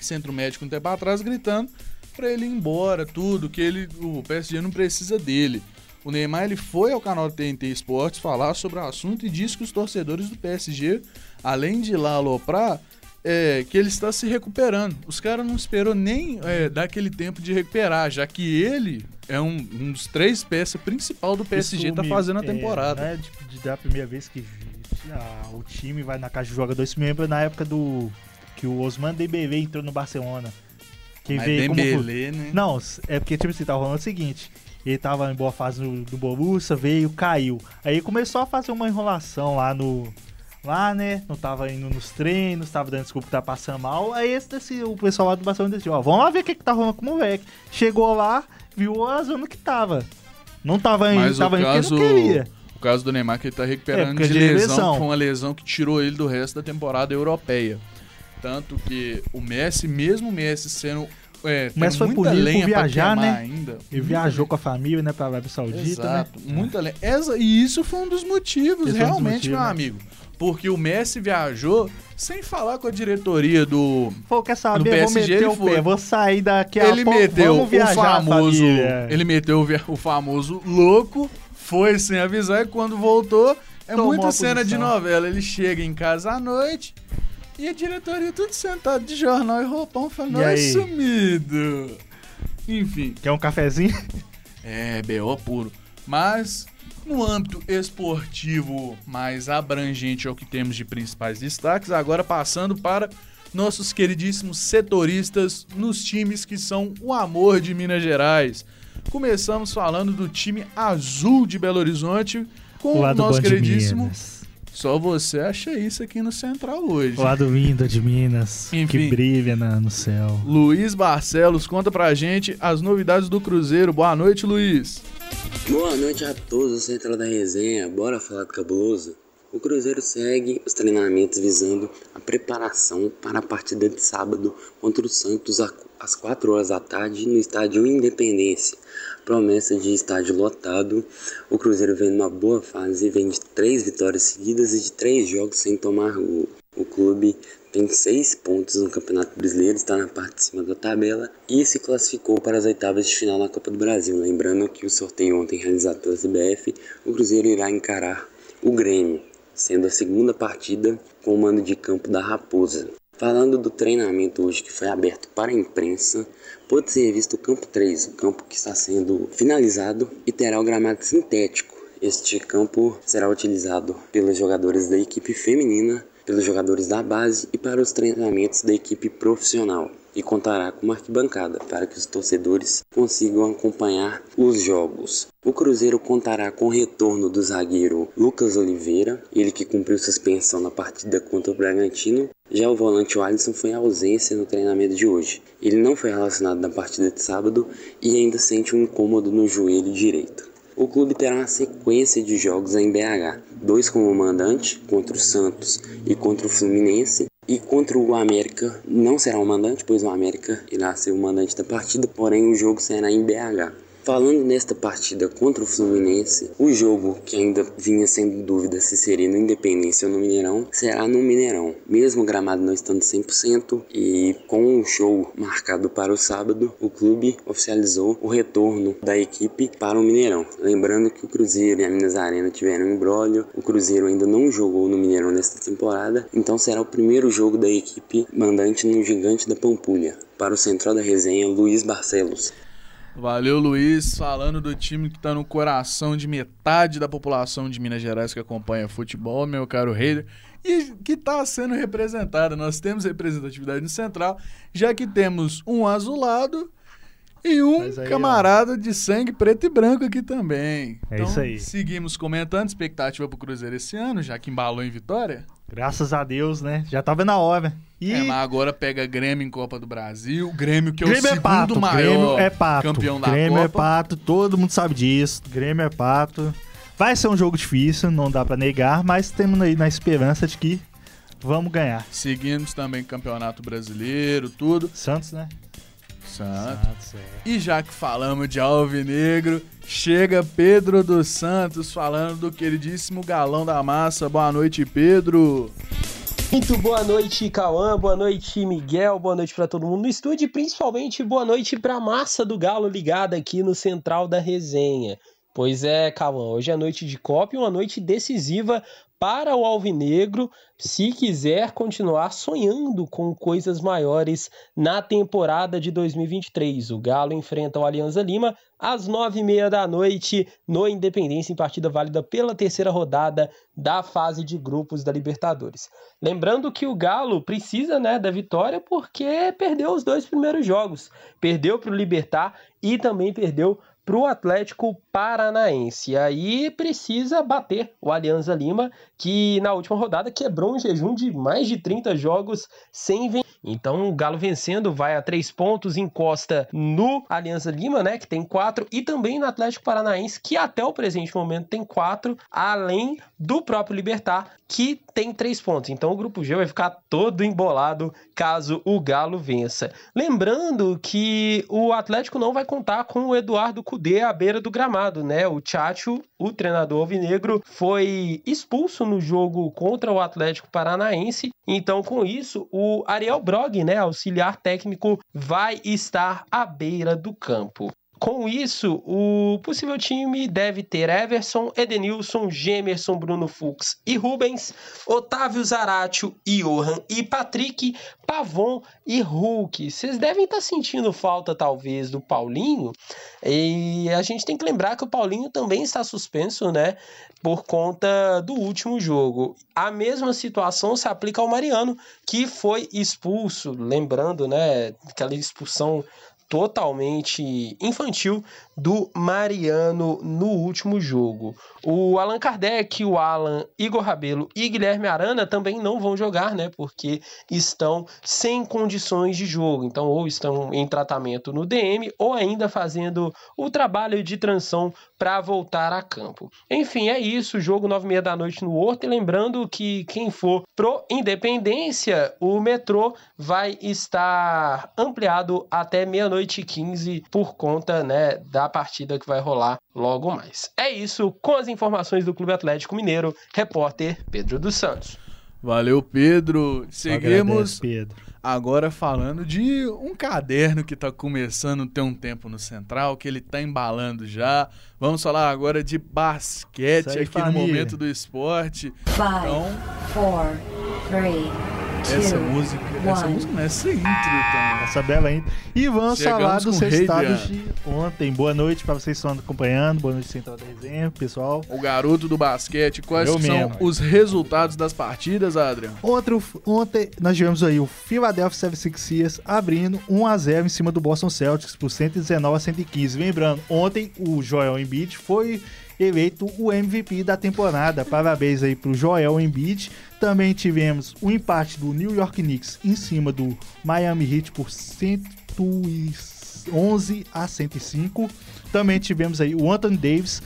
centro médico um tempo atrás, gritando para ele ir embora, tudo, que ele, o PSG não precisa dele. O Neymar ele foi ao canal TNT Esportes falar sobre o assunto e disse que os torcedores do PSG, além de lá aloprar, é, que ele está se recuperando. Os caras não esperou nem é, dar aquele tempo de recuperar, já que ele é um, um dos três peças principal do PSG Isso tá me- fazendo a é, temporada. né, de, de, da primeira vez que ah, o time vai na casa de jogadores. Isso me lembra na época do. que o Osman Dembélé entrou no Barcelona. Que Mas veio como. Dembélé, né? Não, é porque, tipo assim, tava rolando o seguinte. Ele tava em boa fase do, do Borussia, veio, caiu. Aí começou a fazer uma enrolação lá no... Lá, né? Não tava indo nos treinos, tava dando desculpa que tá passando mal. Aí esse, o pessoal lá do Barcelona decidiu, ó, vamos lá ver o que que tá rolando com o moleque. Chegou lá, viu a zona que tava. Não tava indo, Mas o tava indo porque caso, não queria. o caso do Neymar que ele tá É, recuperando porque de de lesão, lesão. foi uma lesão que tirou ele do resto da temporada europeia. Tanto que o Messi, mesmo o Messi sendo é, tem foi por lenha pra viajar, né? ainda. Muita viajou com a família, né, pra Arábia Saudita, Exato, né? muita lenha. Essa, e isso foi um dos motivos, Esse foi um dos realmente, motivos, meu né? amigo. Porque o Messi viajou sem falar com a diretoria do. Falou, quer saber, vou PSG meter ele o foi. pé, vou sair daqui a ele pouco, meteu vamos o viajar, famoso. família. Ele meteu o, o famoso louco, foi sem avisar e quando voltou. É Tomou muita cena de novela. Ele chega em casa à noite e a diretoria tudo sentado de jornal e roupão falando, E "Oi, aí?" sumido. Enfim, Quer um cafezinho? é, B.O. puro. Mas, no âmbito esportivo mais abrangente é o que temos de principais destaques, agora passando para nossos queridíssimos setoristas nos times que são o amor de Minas Gerais. Começamos falando do time azul de Belo Horizonte com O nosso queridíssimo. Só você acha isso aqui no Central hoje. O lado lindo de Minas, Enfim. que brilha na- no céu. Luiz Barcelos, conta pra gente as novidades do Cruzeiro. Boa noite, Luiz. Boa noite a todos do Central da Resenha, bora falar do cabuloso? O Cruzeiro segue os treinamentos visando a preparação para a partida de sábado contra o Santos às 4 horas da tarde no estádio Independência. Promessa de estádio lotado, o Cruzeiro vem numa boa fase, vem de três vitórias seguidas e de três jogos sem tomar gol. O clube tem seis pontos no Campeonato Brasileiro, está na parte de cima da tabela e se classificou para as oitavas de final na Copa do Brasil. Lembrando que o sorteio ontem realizado pela CBF, o Cruzeiro irá encarar o Grêmio, sendo a segunda partida com o mando de campo da Raposa. Falando do treinamento hoje que foi aberto para a imprensa, pode ser visto o campo 3, o campo que está sendo finalizado e terá o gramado sintético. Este campo será utilizado pelos jogadores da equipe feminina, pelos jogadores da base e para os treinamentos da equipe profissional. E contará com uma arquibancada para que os torcedores consigam acompanhar os jogos. O Cruzeiro contará com o retorno do zagueiro Lucas Oliveira, ele que cumpriu suspensão na partida contra o Bragantino. Já o volante Alisson foi ausência no treinamento de hoje. Ele não foi relacionado na partida de sábado e ainda sente um incômodo no joelho direito. O clube terá uma sequência de jogos em BH, dois como mandante contra o Santos e contra o Fluminense, e contra o América não será o mandante, pois o América irá ser o mandante da partida, porém o jogo será em BH. Falando nesta partida contra o Fluminense, o jogo que ainda vinha sendo dúvida se seria no Independência ou no Mineirão, será no Mineirão. Mesmo o gramado não estando 100% e com um show marcado para o sábado, o clube oficializou o retorno da equipe para o Mineirão. Lembrando que o Cruzeiro e a Minas Arena tiveram um embrólio, o Cruzeiro ainda não jogou no Mineirão nesta temporada, então será o primeiro jogo da equipe mandante no Gigante da Pampulha. Para o central da resenha, Luiz Barcelos. Valeu, Luiz, falando do time que tá no coração de metade da população de Minas Gerais que acompanha futebol, meu caro Reider, e que tá sendo representada. Nós temos representatividade no Central, já que temos um azulado e um aí, camarada de sangue preto e branco aqui também. É Então, isso aí. Seguimos comentando expectativa pro Cruzeiro esse ano, já que embalou em vitória. Graças a Deus, né? Já tava na hora. E É, mas agora pega Grêmio em Copa do Brasil, Grêmio que é Grêmio o é segundo pato, maior Grêmio é pato. campeão da Grêmio é Copa. pato, todo mundo sabe disso. Grêmio é pato. Vai ser um jogo difícil, não dá pra negar, mas temos aí na esperança de que vamos ganhar. Seguimos também Campeonato Brasileiro, tudo. Santos, né? Santos, é. E já que falamos de Alvinegro, chega Pedro dos Santos falando do queridíssimo galão da massa. Boa noite, Pedro. Muito boa noite, Cauã. Boa noite, Miguel. Boa noite para todo mundo no estúdio e principalmente boa noite para a massa do Galo ligada aqui no Central da Resenha. Pois é, Cauã, hoje é noite de Copa e uma noite decisiva para o Alvinegro, se quiser continuar sonhando com coisas maiores na temporada de 2023. O Galo enfrenta o Alianza Lima às nove e meia da noite no Independência, em partida válida pela terceira rodada da fase de grupos da Libertadores. Lembrando que o Galo precisa né, da vitória porque perdeu os dois primeiros jogos. Perdeu para o Libertar e também perdeu para o Atlético Paranaense. E aí precisa bater o Alianza Lima, que na última rodada quebrou um jejum de mais de 30 jogos sem vencer. Então o Galo vencendo vai a três pontos, encosta no Alianza Lima, né, que tem quatro, e também no Atlético Paranaense, que até o presente momento tem quatro, além do próprio Libertar, que tem três pontos. Então o grupo G vai ficar todo embolado caso o Galo vença. Lembrando que o Atlético não vai contar com o Eduardo Cudê à beira do gramado, né? O Tchatcho, o treinador alvinegro, foi expulso no jogo contra o Atlético Paranaense. Então, com isso, o Ariel Brog, né, auxiliar técnico, vai estar à beira do campo. Com isso, o possível time deve ter Everson, Edenilson, Gemerson, Bruno Fux e Rubens, Otávio Zaratio, Johan e Patrick, Pavon e Hulk. Vocês devem estar sentindo falta, talvez, do Paulinho. E a gente tem que lembrar que o Paulinho também está suspenso, né? Por conta do último jogo. A mesma situação se aplica ao Mariano, que foi expulso. Lembrando, né? Aquela expulsão totalmente infantil do Mariano no último jogo. O Allan Kardec, o Alan, Igor Rabelo e Guilherme Arana também não vão jogar, né? Porque estão sem condições de jogo. Então, ou estão em tratamento no DM, ou ainda fazendo o trabalho de transição para voltar a campo. Enfim, é isso. Jogo 9 e meia da noite no Horto. E lembrando que quem for pro Independência, o metrô vai estar ampliado até meia-noite e 15 por conta né, da partida que vai rolar logo mais. É isso. Com as informações do Clube Atlético Mineiro, repórter Pedro dos Santos. Valeu, Pedro. Seguimos agradece, Pedro. agora falando de um caderno que tá começando a ter um tempo no Central, que ele tá embalando já. Vamos falar agora de basquete aí, aqui no família. momento do esporte. Five, Então, four, three, essa música, essa música não essa intro, então. Essa bela. E vamos Chegamos falar dos resultados de- ontem. Boa noite pra vocês que estão acompanhando. Boa noite, Central da Resenha, pessoal. O garoto do basquete, quais são mesmo. os resultados das partidas, Adriano? Outro, ontem nós tivemos aí o Philadelphia 76ers abrindo 1x0 em cima do Boston Celtics por 119 a 115. Lembrando, ontem o Joel Embiid foi eleito o MVP da temporada. Parabéns aí pro Joel Embiid. Também tivemos o empate do New York Knicks em cima do Miami Heat por 111 a 105. Também tivemos aí o Anthony Davis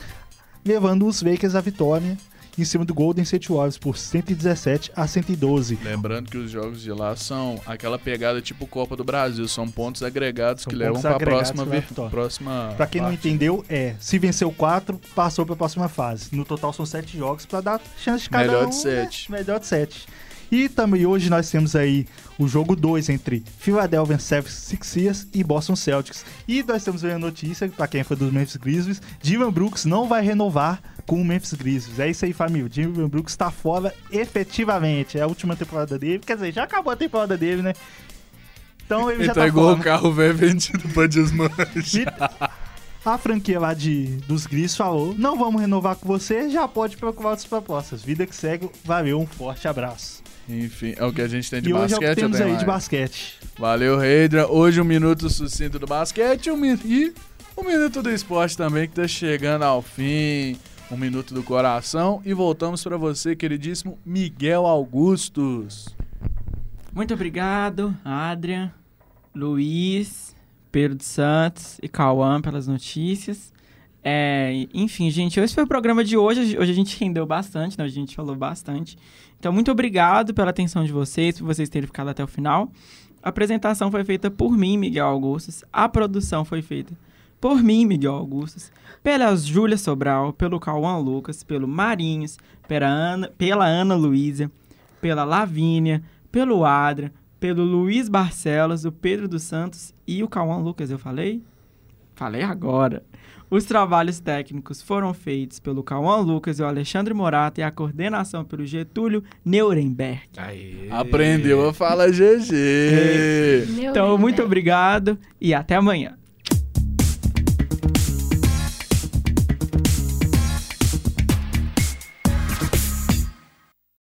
levando os Lakers à vitória em cima do Golden State Warriors por 117 a 112. Lembrando que os jogos de lá são aquela pegada tipo Copa do Brasil, são pontos agregados São que levam pontos para a próxima, levam vir- pra- próxima. Pra quem não parte. entendeu, é, se venceu 4, passou pra próxima fase. No total são 7 jogos pra dar chance de cada Melhor um. de sete. né? Melhor de 7. E também hoje nós temos aí o jogo 2 entre Philadelphia 76ers e Boston Celtics. E nós temos aí a notícia, pra quem foi dos Memphis Grizzlies, Dylan Brooks não vai renovar com o Memphis Grizzlies. É isso aí, família. Dylan Brooks tá fora efetivamente. É a última temporada dele. Quer dizer, já acabou a temporada dele, né? Então ele, Ele já tá fora. o carro velho vendido pra desmanchar. A franquia lá de, dos Gris falou: não vamos renovar com você, já pode procurar outras propostas. Vida que segue, valeu, um forte abraço. Enfim, é o que a gente tem de e hoje é o basquete. que temos tem aí de basquete. Valeu, Reidra. Hoje um minuto sucinto do basquete um e um minuto do esporte também que tá chegando ao fim. Um minuto do coração e voltamos pra você, queridíssimo Miguel Augustos. Muito obrigado, Adrian, Luiz, Pedro de Santos e Cauã pelas notícias. É, enfim, gente, esse foi o programa de hoje. Hoje a gente rendeu bastante, né? A gente falou bastante. Então, muito obrigado pela atenção de vocês, por vocês terem ficado até o final. A apresentação foi feita por mim, Miguel Augustos. A produção foi feita por mim, Miguel Augustos. Pela Júlia Sobral, pelo Cauã Lucas, pelo Marinhos, pela Ana, pela Ana Luísa, pela Lavínia, pelo Adra, pelo Luiz Barcelos, o Pedro dos Santos e o Cauã Lucas, eu falei? Falei agora. Os trabalhos técnicos foram feitos pelo Cauã Lucas e o Alexandre Morata e a coordenação pelo Getúlio Nuremberg. Aê. Aprendeu a falar GG. Então, muito obrigado e até amanhã.